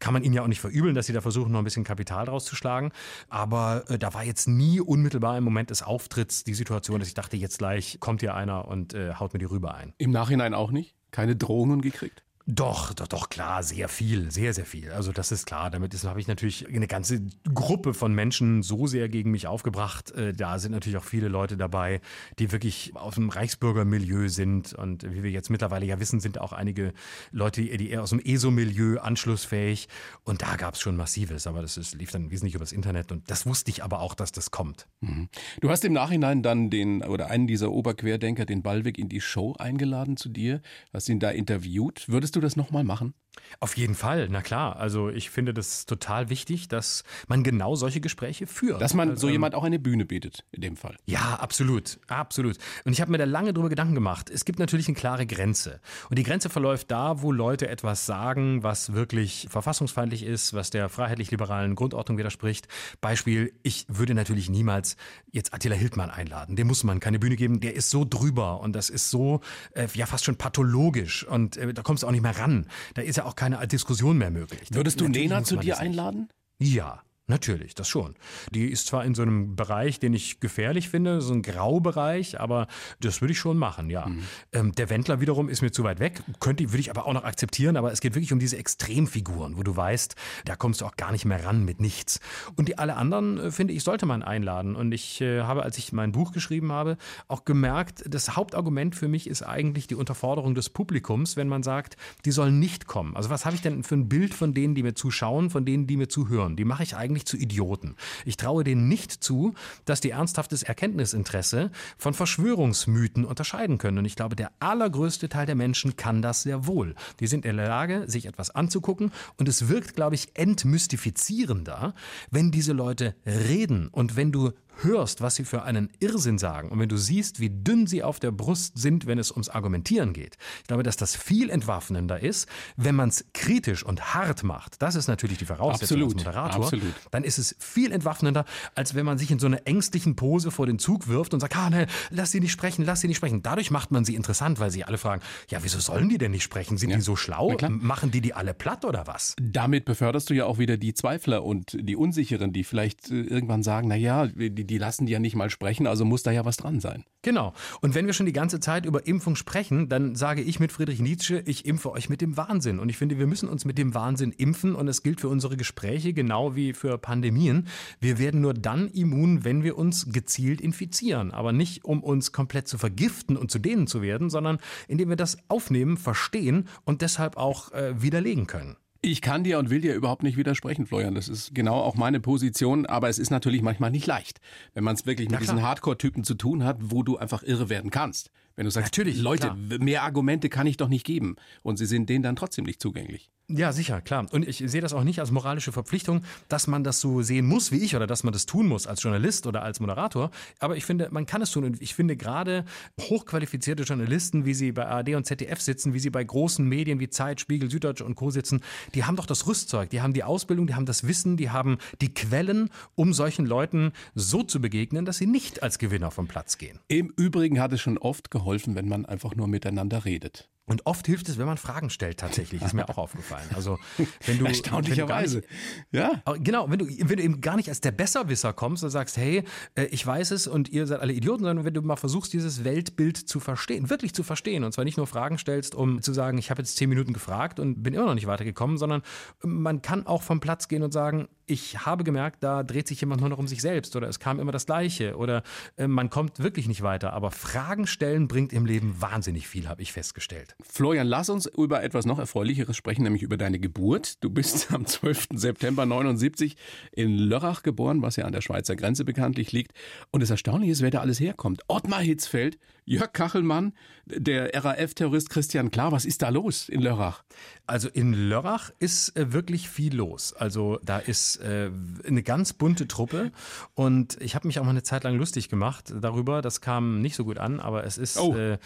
kann man ihnen ja auch nicht verübeln, dass sie da versuchen, noch ein bisschen Kapital rauszuschlagen. Aber äh, da war jetzt nie unmittelbar im Moment des Auftritts die Situation, dass ich dachte, jetzt gleich kommt hier einer und äh, haut mir die rüber ein. Im Nachhinein auch nicht? Keine Drohungen gekriegt? Doch, doch, doch, klar, sehr viel, sehr, sehr viel. Also das ist klar. Damit habe ich natürlich eine ganze Gruppe von Menschen so sehr gegen mich aufgebracht. Äh, da sind natürlich auch viele Leute dabei, die wirklich aus dem Reichsbürgermilieu sind. Und wie wir jetzt mittlerweile ja wissen, sind auch einige Leute, die eher aus dem ESO-Milieu anschlussfähig. Und da gab es schon massives, aber das ist, lief dann wesentlich übers Internet. Und das wusste ich aber auch, dass das kommt. Mhm. Du hast im Nachhinein dann den oder einen dieser Oberquerdenker, den Ballweg, in die Show eingeladen zu dir, hast ihn da interviewt. Würdest Würdest du das nochmal machen? Auf jeden Fall, na klar. Also ich finde das total wichtig, dass man genau solche Gespräche führt. Dass man also, so jemand auch eine Bühne bietet, in dem Fall. Ja, absolut, absolut. Und ich habe mir da lange drüber Gedanken gemacht. Es gibt natürlich eine klare Grenze. Und die Grenze verläuft da, wo Leute etwas sagen, was wirklich verfassungsfeindlich ist, was der freiheitlich-liberalen Grundordnung widerspricht. Beispiel, ich würde natürlich niemals jetzt Attila Hildmann einladen. Dem muss man keine Bühne geben. Der ist so drüber und das ist so, äh, ja, fast schon pathologisch. Und äh, da kommst du auch nicht mehr ran. Da ist ja auch keine Diskussion mehr möglich. Würdest du Nena zu dir einladen? Ja. Natürlich, das schon. Die ist zwar in so einem Bereich, den ich gefährlich finde, so ein Graubereich, aber das würde ich schon machen, ja. Mhm. Ähm, der Wendler wiederum ist mir zu weit weg, könnte, würde ich aber auch noch akzeptieren, aber es geht wirklich um diese Extremfiguren, wo du weißt, da kommst du auch gar nicht mehr ran mit nichts. Und die alle anderen, äh, finde ich, sollte man einladen. Und ich äh, habe, als ich mein Buch geschrieben habe, auch gemerkt, das Hauptargument für mich ist eigentlich die Unterforderung des Publikums, wenn man sagt, die sollen nicht kommen. Also was habe ich denn für ein Bild von denen, die mir zuschauen, von denen, die mir zuhören? Die mache ich eigentlich eigentlich zu Idioten. Ich traue denen nicht zu, dass die ernsthaftes Erkenntnisinteresse von Verschwörungsmythen unterscheiden können. Und ich glaube, der allergrößte Teil der Menschen kann das sehr wohl. Die sind in der Lage, sich etwas anzugucken und es wirkt, glaube ich, entmystifizierender, wenn diese Leute reden und wenn du hörst, was sie für einen Irrsinn sagen und wenn du siehst, wie dünn sie auf der Brust sind, wenn es ums Argumentieren geht, ich glaube, dass das viel entwaffnender ist, wenn man es kritisch und hart macht. Das ist natürlich die Voraussetzung absolut, als Moderator. Absolut. Dann ist es viel entwaffnender, als wenn man sich in so einer ängstlichen Pose vor den Zug wirft und sagt, ah, ne, lass sie nicht sprechen, lass sie nicht sprechen. Dadurch macht man sie interessant, weil sie alle fragen, ja, wieso sollen die denn nicht sprechen? Sind ja. die so schlau? Machen die die alle platt oder was? Damit beförderst du ja auch wieder die Zweifler und die Unsicheren, die vielleicht äh, irgendwann sagen, na ja, die, die lassen die ja nicht mal sprechen, also muss da ja was dran sein. Genau. Und wenn wir schon die ganze Zeit über Impfung sprechen, dann sage ich mit Friedrich Nietzsche, ich impfe euch mit dem Wahnsinn. Und ich finde, wir müssen uns mit dem Wahnsinn impfen und es gilt für unsere Gespräche genau wie für Pandemien. Wir werden nur dann immun, wenn wir uns gezielt infizieren. Aber nicht, um uns komplett zu vergiften und zu denen zu werden, sondern indem wir das aufnehmen, verstehen und deshalb auch äh, widerlegen können. Ich kann dir und will dir überhaupt nicht widersprechen, Florian. Das ist genau auch meine Position. Aber es ist natürlich manchmal nicht leicht, wenn man es wirklich mit diesen Hardcore-Typen zu tun hat, wo du einfach irre werden kannst. Wenn du sagst, natürlich, Leute, klar. mehr Argumente kann ich doch nicht geben. Und sie sind denen dann trotzdem nicht zugänglich. Ja, sicher, klar. Und ich sehe das auch nicht als moralische Verpflichtung, dass man das so sehen muss wie ich oder dass man das tun muss als Journalist oder als Moderator. Aber ich finde, man kann es tun. Und ich finde gerade hochqualifizierte Journalisten, wie sie bei ARD und ZDF sitzen, wie sie bei großen Medien wie Zeit, Spiegel, Süddeutsche und Co. sitzen, die haben doch das Rüstzeug, die haben die Ausbildung, die haben das Wissen, die haben die Quellen, um solchen Leuten so zu begegnen, dass sie nicht als Gewinner vom Platz gehen. Im Übrigen hat es schon oft geholfen, wenn man einfach nur miteinander redet. Und oft hilft es, wenn man Fragen stellt, tatsächlich. Ist mir auch aufgefallen. Also, wenn du. Erstaunlicherweise. Ja. Genau, wenn du, wenn du eben gar nicht als der Besserwisser kommst und sagst, hey, äh, ich weiß es und ihr seid alle Idioten, sondern wenn du mal versuchst, dieses Weltbild zu verstehen, wirklich zu verstehen. Und zwar nicht nur Fragen stellst, um zu sagen, ich habe jetzt zehn Minuten gefragt und bin immer noch nicht weitergekommen, sondern man kann auch vom Platz gehen und sagen, ich habe gemerkt, da dreht sich jemand nur noch um sich selbst oder es kam immer das Gleiche oder äh, man kommt wirklich nicht weiter. Aber Fragen stellen bringt im Leben wahnsinnig viel, habe ich festgestellt. Florian, lass uns über etwas noch Erfreulicheres sprechen, nämlich über deine Geburt. Du bist am 12. September 79 in Lörrach geboren, was ja an der Schweizer Grenze bekanntlich liegt. Und das Erstaunliche ist, wer da alles herkommt. Ottmar Hitzfeld, Jörg Kachelmann, der RAF-Terrorist Christian Klar. Was ist da los in Lörrach? Also in Lörrach ist äh, wirklich viel los. Also da ist äh, eine ganz bunte Truppe und ich habe mich auch mal eine Zeit lang lustig gemacht darüber. Das kam nicht so gut an, aber es ist oh. äh,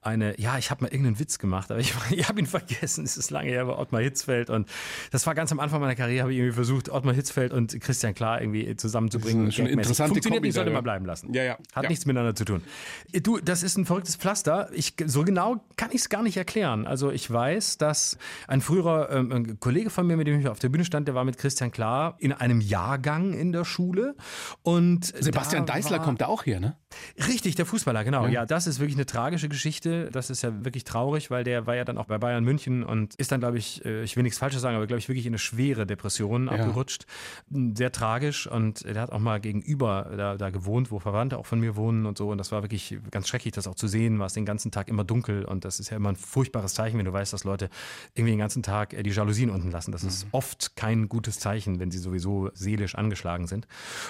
eine, ja, ich habe mal irgendeinen Witz gemacht, aber ich, ich habe ihn vergessen. Es ist lange her bei Ottmar Hitzfeld und das war ganz am Anfang meiner Karriere, habe ich irgendwie versucht, Ottmar Hitzfeld und Christian Klar irgendwie zusammenzubringen. Das ist eine interessante Funktioniert nicht, sollte man bleiben lassen. Ja, ja. Hat ja. nichts miteinander zu tun. Du, das ist ein verrücktes Pflaster. Ich, so genau kann ich es gar nicht erklären. Also ich weiß, dass ein früherer ähm, ein Kollege von mir, mit dem ich auf der Bühne stand, der war mit Christian Klar in einem Jahrgang in der Schule. Und Sebastian Deißler kommt da auch her, ne? Richtig, der Fußballer, genau. Ja. ja. das ist wirklich eine tragische Geschichte. Das ist ja wirklich traurig, weil der war ja dann auch bei Bayern München und ist dann, glaube ich, äh, ich will nichts Falsches sagen, aber glaube ich wirklich in eine schwere Depression ja. abgerutscht. Sehr tragisch und der hat auch mal gegenüber da, da gewohnt, wo Verwandte auch von mir wohnen und so. Und das war wirklich ganz schrecklich, das auch zu sehen. War es den ganzen Tag immer dunkel und das ist ja immer ein furchtbares Zeichen, wenn du weißt, dass Leute irgendwie den ganzen Tag äh, die Jalousien unten lassen. Das ist mhm. oft kein gutes Zeichen, wenn sie sowieso seelisch angeschlagen sind.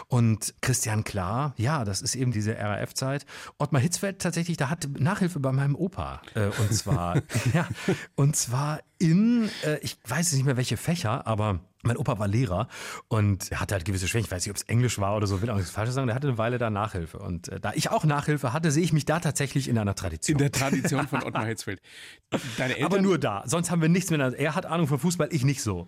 Und Christian Klar, ja, das ist eben diese RAF-Zeit. Ottmar Hitzfeld tatsächlich, da hatte Nachhilfe bei meinem Opa. Äh, und zwar, ja, und zwar in, äh, ich weiß nicht mehr welche Fächer, aber mein Opa war Lehrer und er hatte halt gewisse Schwächen. Ich weiß nicht, ob es Englisch war oder so, will auch nichts Falsches sagen. Der hatte eine Weile da Nachhilfe. Und äh, da ich auch Nachhilfe hatte, sehe ich mich da tatsächlich in einer Tradition. In der Tradition von Ottmar Hitzfeld. Deine Eltern, Aber nur da. Sonst haben wir nichts mehr. Er hat Ahnung von Fußball, ich nicht so.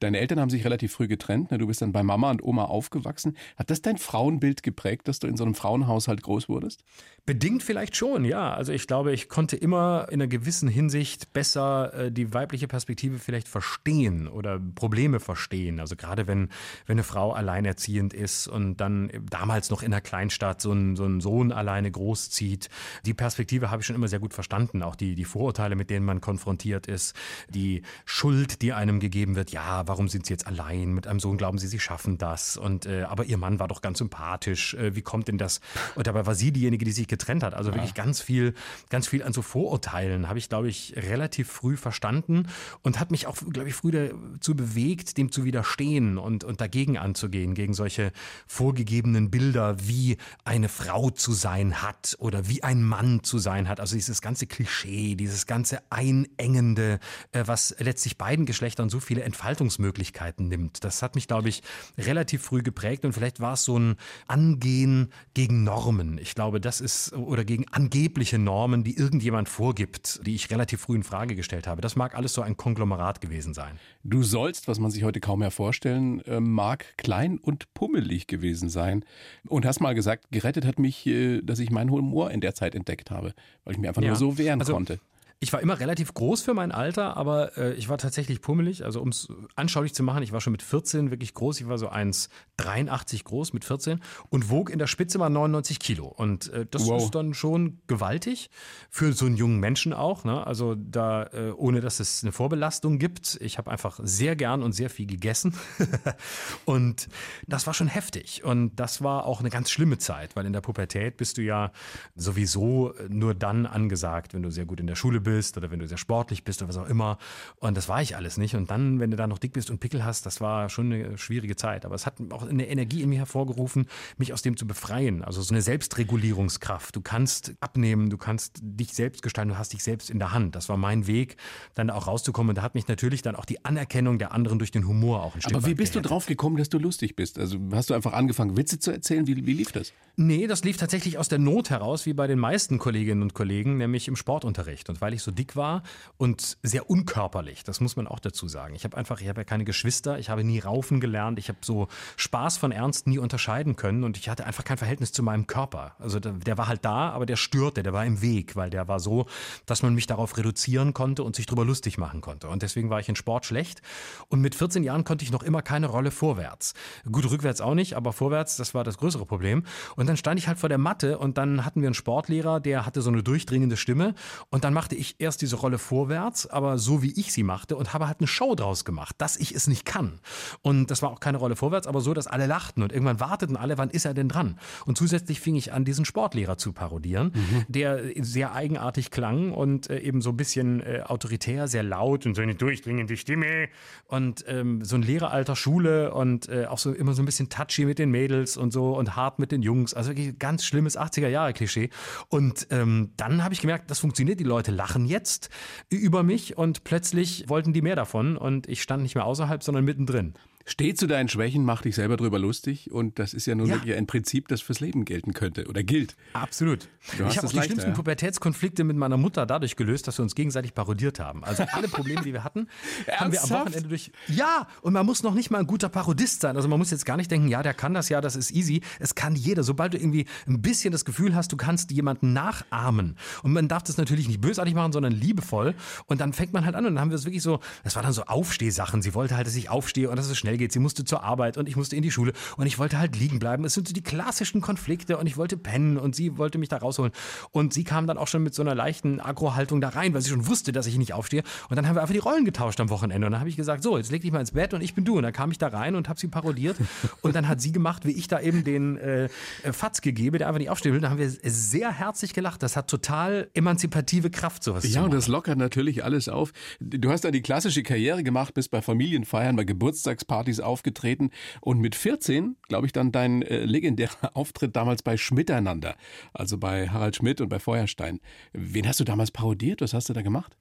Deine Eltern haben sich relativ früh getrennt. Ne? Du bist dann bei Mama und Oma aufgewachsen. Hat das dein Frauenbild geprägt, dass du in so einem Frauenhaushalt groß wurdest? Bedingt vielleicht schon, ja. Also ich glaube, ich konnte immer in einer gewissen Hinsicht besser äh, die weibliche Perspektive vielleicht verstehen oder Probleme verstehen. Also gerade wenn, wenn eine Frau alleinerziehend ist und dann damals noch in einer Kleinstadt so ein, so Sohn alleine großzieht. Die Perspektive habe ich schon immer sehr gut verstanden. Auch die, die Vorurteile, mit denen man konfrontiert ist, die Schuld, die einem gegeben wird. Ja, warum sind Sie jetzt allein? Mit einem Sohn glauben Sie, Sie schaffen das. Und äh, aber Ihr Mann war doch ganz sympathisch. Äh, wie kommt denn das? Und dabei war sie diejenige, die sich getrennt hat. Also wirklich ganz viel, ganz viel an so Vorurteilen habe ich, glaube ich, relativ früh verstanden und hat mich auch, glaube ich, früh dazu bewegt, dem zu widerstehen und, und dagegen anzugehen, gegen solche vorgegebenen Bilder, wie eine Frau zu sein hat oder wie ein Mann zu sein hat. Also dieses ganze Klischee, dieses ganze Einengende, äh, was letztlich beiden Geschlechtern so viele Entfaltungsmöglichkeiten nimmt. Das hat mich, glaube ich, relativ früh geprägt und vielleicht war es so ein Angehen gegen Normen. Ich glaube, das ist oder gegen angebliche Normen, die irgendjemand vorgibt, die ich relativ früh in Frage gestellt habe. Das mag alles so ein Konglomerat gewesen sein. Du sollst, was man sich heute kaum mehr vorstellen äh, mag, klein und pummelig gewesen sein. Und hast mal gesagt, gerettet hat mich, äh, dass ich meinen Humor in der Zeit entdeckt habe, weil ich mir einfach ja. nur so wehren also, konnte. Ich war immer relativ groß für mein Alter, aber äh, ich war tatsächlich pummelig. Also um es anschaulich zu machen, ich war schon mit 14 wirklich groß. Ich war so 1,83 groß mit 14 und wog in der Spitze mal 99 Kilo. Und äh, das wow. ist dann schon gewaltig für so einen jungen Menschen auch. Ne? Also da, äh, ohne dass es eine Vorbelastung gibt. Ich habe einfach sehr gern und sehr viel gegessen. und das war schon heftig. Und das war auch eine ganz schlimme Zeit, weil in der Pubertät bist du ja sowieso nur dann angesagt, wenn du sehr gut in der Schule bist bist oder wenn du sehr sportlich bist oder was auch immer. Und das war ich alles nicht. Und dann, wenn du da noch dick bist und Pickel hast, das war schon eine schwierige Zeit. Aber es hat auch eine Energie in mir hervorgerufen, mich aus dem zu befreien. Also so eine Selbstregulierungskraft. Du kannst abnehmen, du kannst dich selbst gestalten, du hast dich selbst in der Hand. Das war mein Weg, dann auch rauszukommen. Und da hat mich natürlich dann auch die Anerkennung der anderen durch den Humor auch ein Stück Aber wie bist du drauf gekommen, dass du lustig bist? Also hast du einfach angefangen, Witze zu erzählen? Wie, wie lief das? Nee, das lief tatsächlich aus der Not heraus, wie bei den meisten Kolleginnen und Kollegen, nämlich im Sportunterricht. Und weil ich so dick war und sehr unkörperlich, das muss man auch dazu sagen. Ich habe einfach, ich habe ja keine Geschwister, ich habe nie raufen gelernt, ich habe so Spaß von Ernst nie unterscheiden können und ich hatte einfach kein Verhältnis zu meinem Körper. Also der, der war halt da, aber der störte, der war im Weg, weil der war so, dass man mich darauf reduzieren konnte und sich drüber lustig machen konnte. Und deswegen war ich in Sport schlecht. Und mit 14 Jahren konnte ich noch immer keine Rolle vorwärts. Gut, rückwärts auch nicht, aber vorwärts, das war das größere Problem. Und dann stand ich halt vor der Matte und dann hatten wir einen Sportlehrer, der hatte so eine durchdringende Stimme. Und dann machte ich erst diese Rolle vorwärts, aber so wie ich sie machte und habe halt eine Show draus gemacht, dass ich es nicht kann. Und das war auch keine Rolle vorwärts, aber so, dass alle lachten und irgendwann warteten alle, wann ist er denn dran? Und zusätzlich fing ich an, diesen Sportlehrer zu parodieren, mhm. der sehr eigenartig klang und äh, eben so ein bisschen äh, autoritär, sehr laut und so eine durchdringende Stimme und ähm, so ein Lehrer alter Schule und äh, auch so immer so ein bisschen touchy mit den Mädels und so und hart mit den Jungs. Also wirklich ganz schlimmes 80er Jahre Klischee. Und ähm, dann habe ich gemerkt, das funktioniert. Die Leute lachen jetzt über mich und plötzlich wollten die mehr davon und ich stand nicht mehr außerhalb, sondern mittendrin. Steh zu deinen Schwächen, mach dich selber drüber lustig und das ist ja nun ja. wirklich ein Prinzip, das fürs Leben gelten könnte oder gilt. Absolut. ich habe auch die schlimmsten ja? Pubertätskonflikte mit meiner Mutter dadurch gelöst, dass wir uns gegenseitig parodiert haben. Also alle Probleme, die wir hatten, haben wir am Wochenende durch. Ja, und man muss noch nicht mal ein guter Parodist sein. Also man muss jetzt gar nicht denken, ja, der kann das ja, das ist easy. Es kann jeder. Sobald du irgendwie ein bisschen das Gefühl hast, du kannst jemanden nachahmen. Und man darf das natürlich nicht bösartig machen, sondern liebevoll. Und dann fängt man halt an und dann haben wir es wirklich so, das war dann so Aufstehsachen. Sie wollte halt, dass ich aufstehe und dass es schnell schnell geht. Sie musste zur Arbeit und ich musste in die Schule und ich wollte halt liegen bleiben. Es sind so die klassischen Konflikte und ich wollte pennen und sie wollte mich da rausholen. Und sie kam dann auch schon mit so einer leichten Agro-Haltung da rein, weil sie schon wusste, dass ich nicht aufstehe. Und dann haben wir einfach die Rollen getauscht am Wochenende. Und dann habe ich gesagt, so, jetzt leg dich mal ins Bett und ich bin du. Und dann kam ich da rein und habe sie parodiert. Und dann hat sie gemacht, wie ich da eben den äh, Fatz gegeben, der einfach nicht aufstehen will. Da haben wir sehr herzlich gelacht. Das hat total emanzipative Kraft, sowas Ja, und das lockert natürlich alles auf. Du hast da die klassische Karriere gemacht, bist bei Familienfeiern, bei Geburtstagspartys aufgetreten aufgetreten und mit 14, glaube ich, dann dein äh, legendärer Auftritt damals bei Schmiteinander, also bei Harald Schmidt und bei Feuerstein. Wen hast du damals parodiert? Was hast du da gemacht?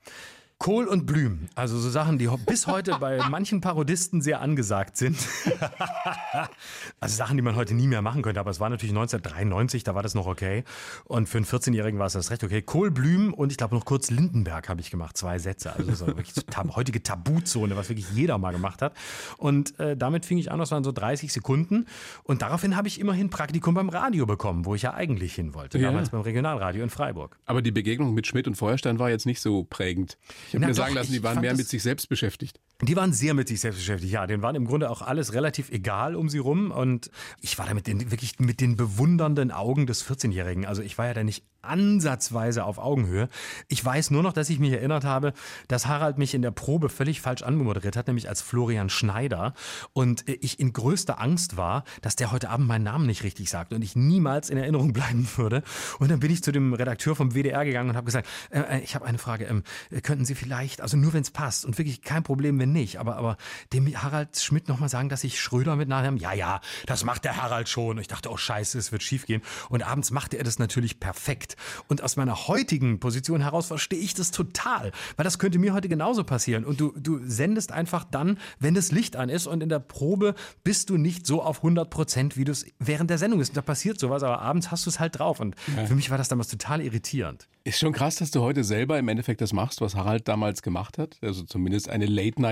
Kohl und Blüm, also so Sachen, die bis heute bei manchen Parodisten sehr angesagt sind. also Sachen, die man heute nie mehr machen könnte, aber es war natürlich 1993, da war das noch okay. Und für einen 14-Jährigen war es das recht okay. Kohl, Blüm und ich glaube noch kurz Lindenberg habe ich gemacht, zwei Sätze. Also so wirklich so tab heutige Tabuzone, was wirklich jeder mal gemacht hat. Und äh, damit fing ich an, das waren so 30 Sekunden. Und daraufhin habe ich immerhin Praktikum beim Radio bekommen, wo ich ja eigentlich hin wollte, ja. damals beim Regionalradio in Freiburg. Aber die Begegnung mit Schmidt und Feuerstein war jetzt nicht so prägend. Ich habe mir sagen lassen, die waren mehr mit sich selbst beschäftigt. Die waren sehr mit sich selbst beschäftigt, ja. Denen waren im Grunde auch alles relativ egal um sie rum. Und ich war da mit den, wirklich mit den bewundernden Augen des 14-Jährigen. Also ich war ja da nicht ansatzweise auf Augenhöhe. Ich weiß nur noch, dass ich mich erinnert habe, dass Harald mich in der Probe völlig falsch angemoderiert hat, nämlich als Florian Schneider. Und ich in größter Angst war, dass der heute Abend meinen Namen nicht richtig sagt und ich niemals in Erinnerung bleiben würde. Und dann bin ich zu dem Redakteur vom WDR gegangen und habe gesagt, äh, äh, ich habe eine Frage, ähm, könnten Sie vielleicht, also nur wenn es passt und wirklich kein Problem, wenn nicht, aber, aber dem Harald Schmidt nochmal sagen, dass ich Schröder mit Nachnamen, ja, ja, das macht der Harald schon. Ich dachte, oh scheiße, es wird schief gehen. Und abends machte er das natürlich perfekt. Und aus meiner heutigen Position heraus verstehe ich das total, weil das könnte mir heute genauso passieren. Und du, du sendest einfach dann, wenn das Licht an ist und in der Probe bist du nicht so auf 100 Prozent, wie du es während der Sendung bist. Und da passiert sowas, aber abends hast du es halt drauf. Und ja. für mich war das damals total irritierend. Ist schon krass, dass du heute selber im Endeffekt das machst, was Harald damals gemacht hat. Also zumindest eine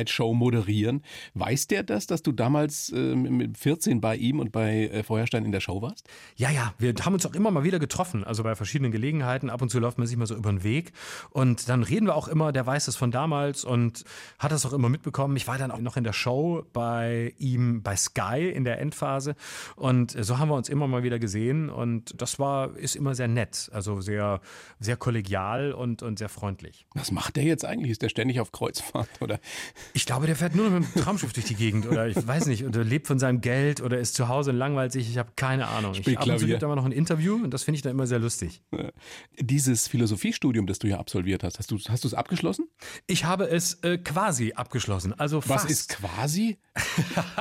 Late-Night-Show moderieren. Weiß der das, dass du damals äh, mit 14 bei ihm und bei äh, Feuerstein in der Show warst? Ja, ja. Wir haben uns auch immer mal wieder getroffen. Also bei verschiedenen Gelegenheiten. Ab und zu läuft man sich mal so über den Weg. Und dann reden wir auch immer, der weiß es von damals und hat das auch immer mitbekommen. Ich war dann auch noch in der Show bei ihm bei Sky in der Endphase. Und so haben wir uns immer mal wieder gesehen. Und das war, ist immer sehr nett. Also sehr, sehr kollegial und, und sehr freundlich. Was macht der jetzt jetzt eigentlich? Ist der ständig auf Kreuzfahrt oder? Ich glaube, der fährt nur noch mit dem Traumschiff durch die Gegend oder ich weiß nicht, oder lebt von seinem Geld oder ist zu Hause und langweilt sich. Ich habe keine Ahnung. Spielt ich ab und zu Klavier. gibt aber noch ein Interview und das finde ich dann immer sehr lustig. Dieses Philosophiestudium, das du ja absolviert hast, hast du hast du es abgeschlossen? Ich habe es äh, quasi abgeschlossen. Also Was fast. ist quasi?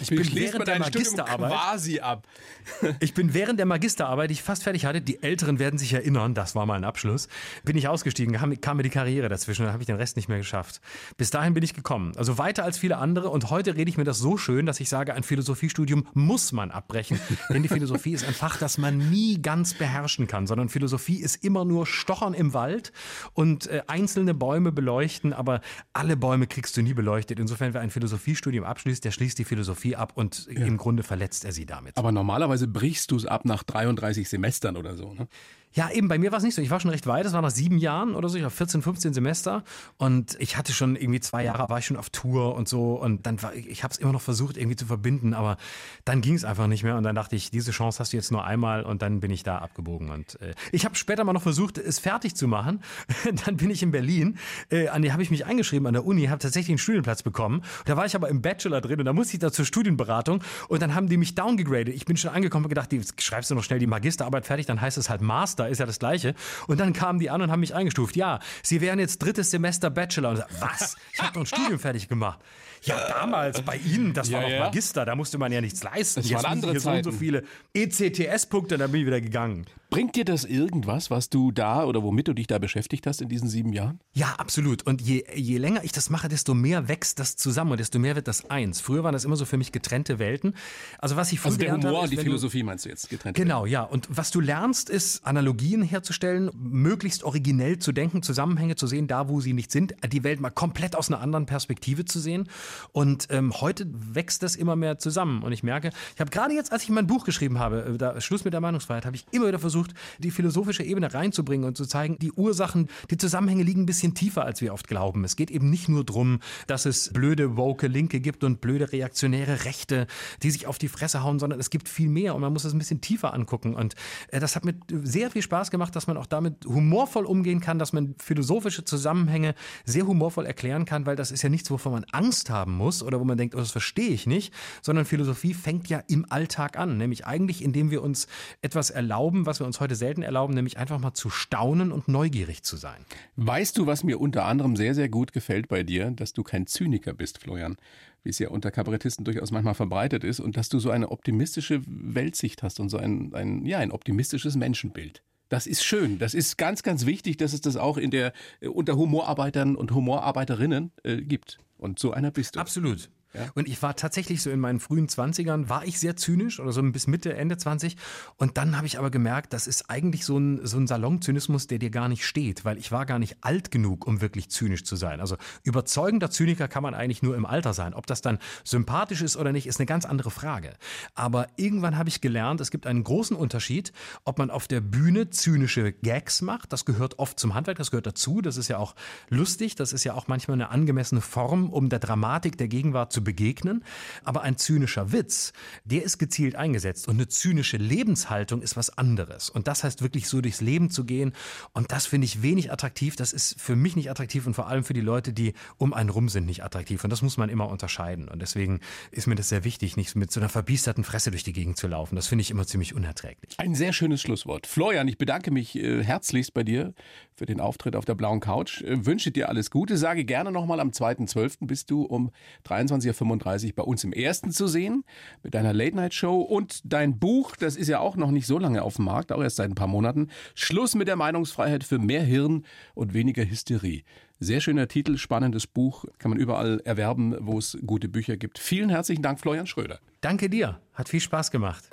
ich bin während der Magisterarbeit. quasi ab. Ich bin während der Magisterarbeit, die ich fast fertig hatte, die Älteren werden sich erinnern, das war mal ein Abschluss, bin ich ausgestiegen, kam, mir die Karriere dazwischen, dann habe ich den Rest nicht mehr geschafft. Bis dahin bin ich gekommen. Also weiter als viele andere und heute rede ich mir das so schön, dass ich sage, ein Philosophiestudium muss man abbrechen. Denn die Philosophie ist ein Fach, das man nie ganz beherrschen kann, sondern Philosophie ist immer nur Stochern im Wald und äh, einzelne Bäume beleuchten, aber alle Bäume kriegst du nie beleuchtet. Insofern, wer ein Philosophiestudium abschließt, der schließt die Philosophie ab und im Grunde verletzt er sie damit. Aber normalerweise brichst du es ab nach 33 Semestern oder so, ne? Ja, eben, bei mir war es nicht so. Ich war schon recht weit, das war nach sieben Jahren oder so, ich war 14, 15 Semester. Und ich hatte schon irgendwie zwei Jahre, war ich schon auf Tour und so. Und dann war, ich habe es immer noch versucht irgendwie zu verbinden, aber dann ging es einfach nicht mehr. Und dann dachte ich, diese Chance hast du jetzt nur einmal. Und dann bin ich da abgebogen. Und äh, ich habe später mal noch versucht, es fertig zu machen. dann bin ich in Berlin, äh, an die habe ich mich eingeschrieben an der Uni, habe tatsächlich einen Studienplatz bekommen. Da war ich aber im Bachelor drin. Und da musste ich da zur Studienberatung. Und dann haben die mich downgegradet. Ich bin schon angekommen und gedacht, die, schreibst du noch schnell die Magisterarbeit fertig, dann heißt es halt Master, ist ja das gleiche. Und dann kamen die an und haben mich eingestuft. Ja, sie wären jetzt drittes Semester Bachelor. Und ich was? Ich habe doch ein Studium fertig gemacht. Ja, damals bei Ihnen, das war Ja, noch ja. Magister, da musste man ja nichts leisten. Das Jetzt waren andere hier so und so Zeiten. viele ECTS-Punkte, dann bin ich wieder gegangen. Bringt dir das irgendwas, was du da oder womit du dich da beschäftigt hast in diesen sieben Jahren? Ja, absolut. Und je, je länger ich das mache, desto mehr wächst das zusammen und desto mehr wird das eins. Früher waren das immer so für mich getrennte Welten. Also was ich früher Also der Humor habe, und die wenn du- Philosophie meinst du jetzt getrennt? Genau, ja. Und was du lernst, ist Analogien herzustellen, möglichst originell zu denken, Zusammenhänge zu sehen, da wo sie nicht sind, die Welt mal komplett aus einer anderen Perspektive zu sehen. Und ähm, heute wächst das immer mehr zusammen. Und ich merke, ich habe gerade jetzt, als ich mein Buch geschrieben habe, äh, da, Schluss mit der Meinungsfreiheit, habe ich immer wieder versucht, die philosophische Ebene reinzubringen und zu zeigen, die Ursachen, die Zusammenhänge liegen ein bisschen tiefer, als wir oft glauben. Es geht eben nicht nur drum, dass es blöde woke Linke gibt und blöde reaktionäre Rechte, die sich auf die Fresse hauen, sondern es gibt viel mehr und man muss es ein bisschen tiefer angucken. Und äh, das hat mir sehr viel Spaß gemacht, dass man auch damit humorvoll umgehen kann, dass man philosophische Zusammenhänge sehr humorvoll erklären kann, weil das ist ja nichts, wovon man Angst haben muss oder wo man denkt, oh, das verstehe ich nicht, sondern Philosophie fängt ja im Alltag an, nämlich eigentlich, indem wir uns etwas erlauben, was wir uns heute selten erlauben, nämlich einfach mal zu staunen und neugierig zu sein. Weißt du, was mir unter anderem sehr, sehr gut gefällt bei dir, dass du kein Zyniker bist, Florian, wie es ja unter Kabarettisten durchaus manchmal verbreitet ist, und dass du so eine optimistische Weltsicht hast und so ein, ein, ja, ein optimistisches Menschenbild. Das ist schön. Das ist ganz, ganz wichtig, dass es das auch in der, äh, unter Humorarbeitern und Humorarbeiterinnen äh, gibt. Und so einer bist du. Absolut. Und ich war tatsächlich so in meinen frühen 20ern, war ich sehr zynisch oder so bis Mitte, Ende 20. Und dann habe ich aber gemerkt, das ist eigentlich so ein, so ein Salonzynismus, der dir gar nicht steht, weil ich war gar nicht alt genug, um wirklich zynisch zu sein. Also überzeugender Zyniker kann man eigentlich nur im Alter sein. Ob das dann sympathisch ist oder nicht, ist eine ganz andere Frage. Aber irgendwann habe ich gelernt, es gibt einen großen Unterschied, ob man auf der Bühne zynische Gags macht. Das gehört oft zum Handwerk, das gehört dazu. Das ist ja auch lustig, das ist ja auch manchmal eine angemessene Form, um der Dramatik der Gegenwart zu begegnen. Aber ein zynischer Witz, der ist gezielt eingesetzt. Und eine zynische Lebenshaltung ist was anderes. Und das heißt wirklich so durchs Leben zu gehen. Und das finde ich wenig attraktiv. Das ist für mich nicht attraktiv und vor allem für die Leute, die um einen rum sind, nicht attraktiv. Und das muss man immer unterscheiden. Und deswegen ist mir das sehr wichtig, nicht mit so einer verbiesterten Fresse durch die Gegend zu laufen. Das finde ich immer ziemlich unerträglich. Ein sehr schönes Schlusswort. Florian, ich bedanke mich äh, herzlichst bei dir für den Auftritt auf der blauen Couch. Äh, wünsche dir alles Gute. Sage gerne nochmal, am 2.12. bist du um 23.35 Uhr bei uns im Ersten zu sehen mit deiner Late-Night-Show. Und dein Buch, das ist ja auch noch nicht so lange auf dem Markt, auch erst seit ein paar Monaten. Schluss mit der Meinungsfreiheit für mehr Hirn und weniger Hysterie. Sehr schöner Titel, spannendes Buch, kann man überall erwerben, wo es gute Bücher gibt. Vielen herzlichen Dank, Florian Schröder. Danke dir. Hat viel Spaß gemacht.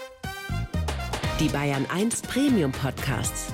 Die Bayern 1 Premium Podcasts.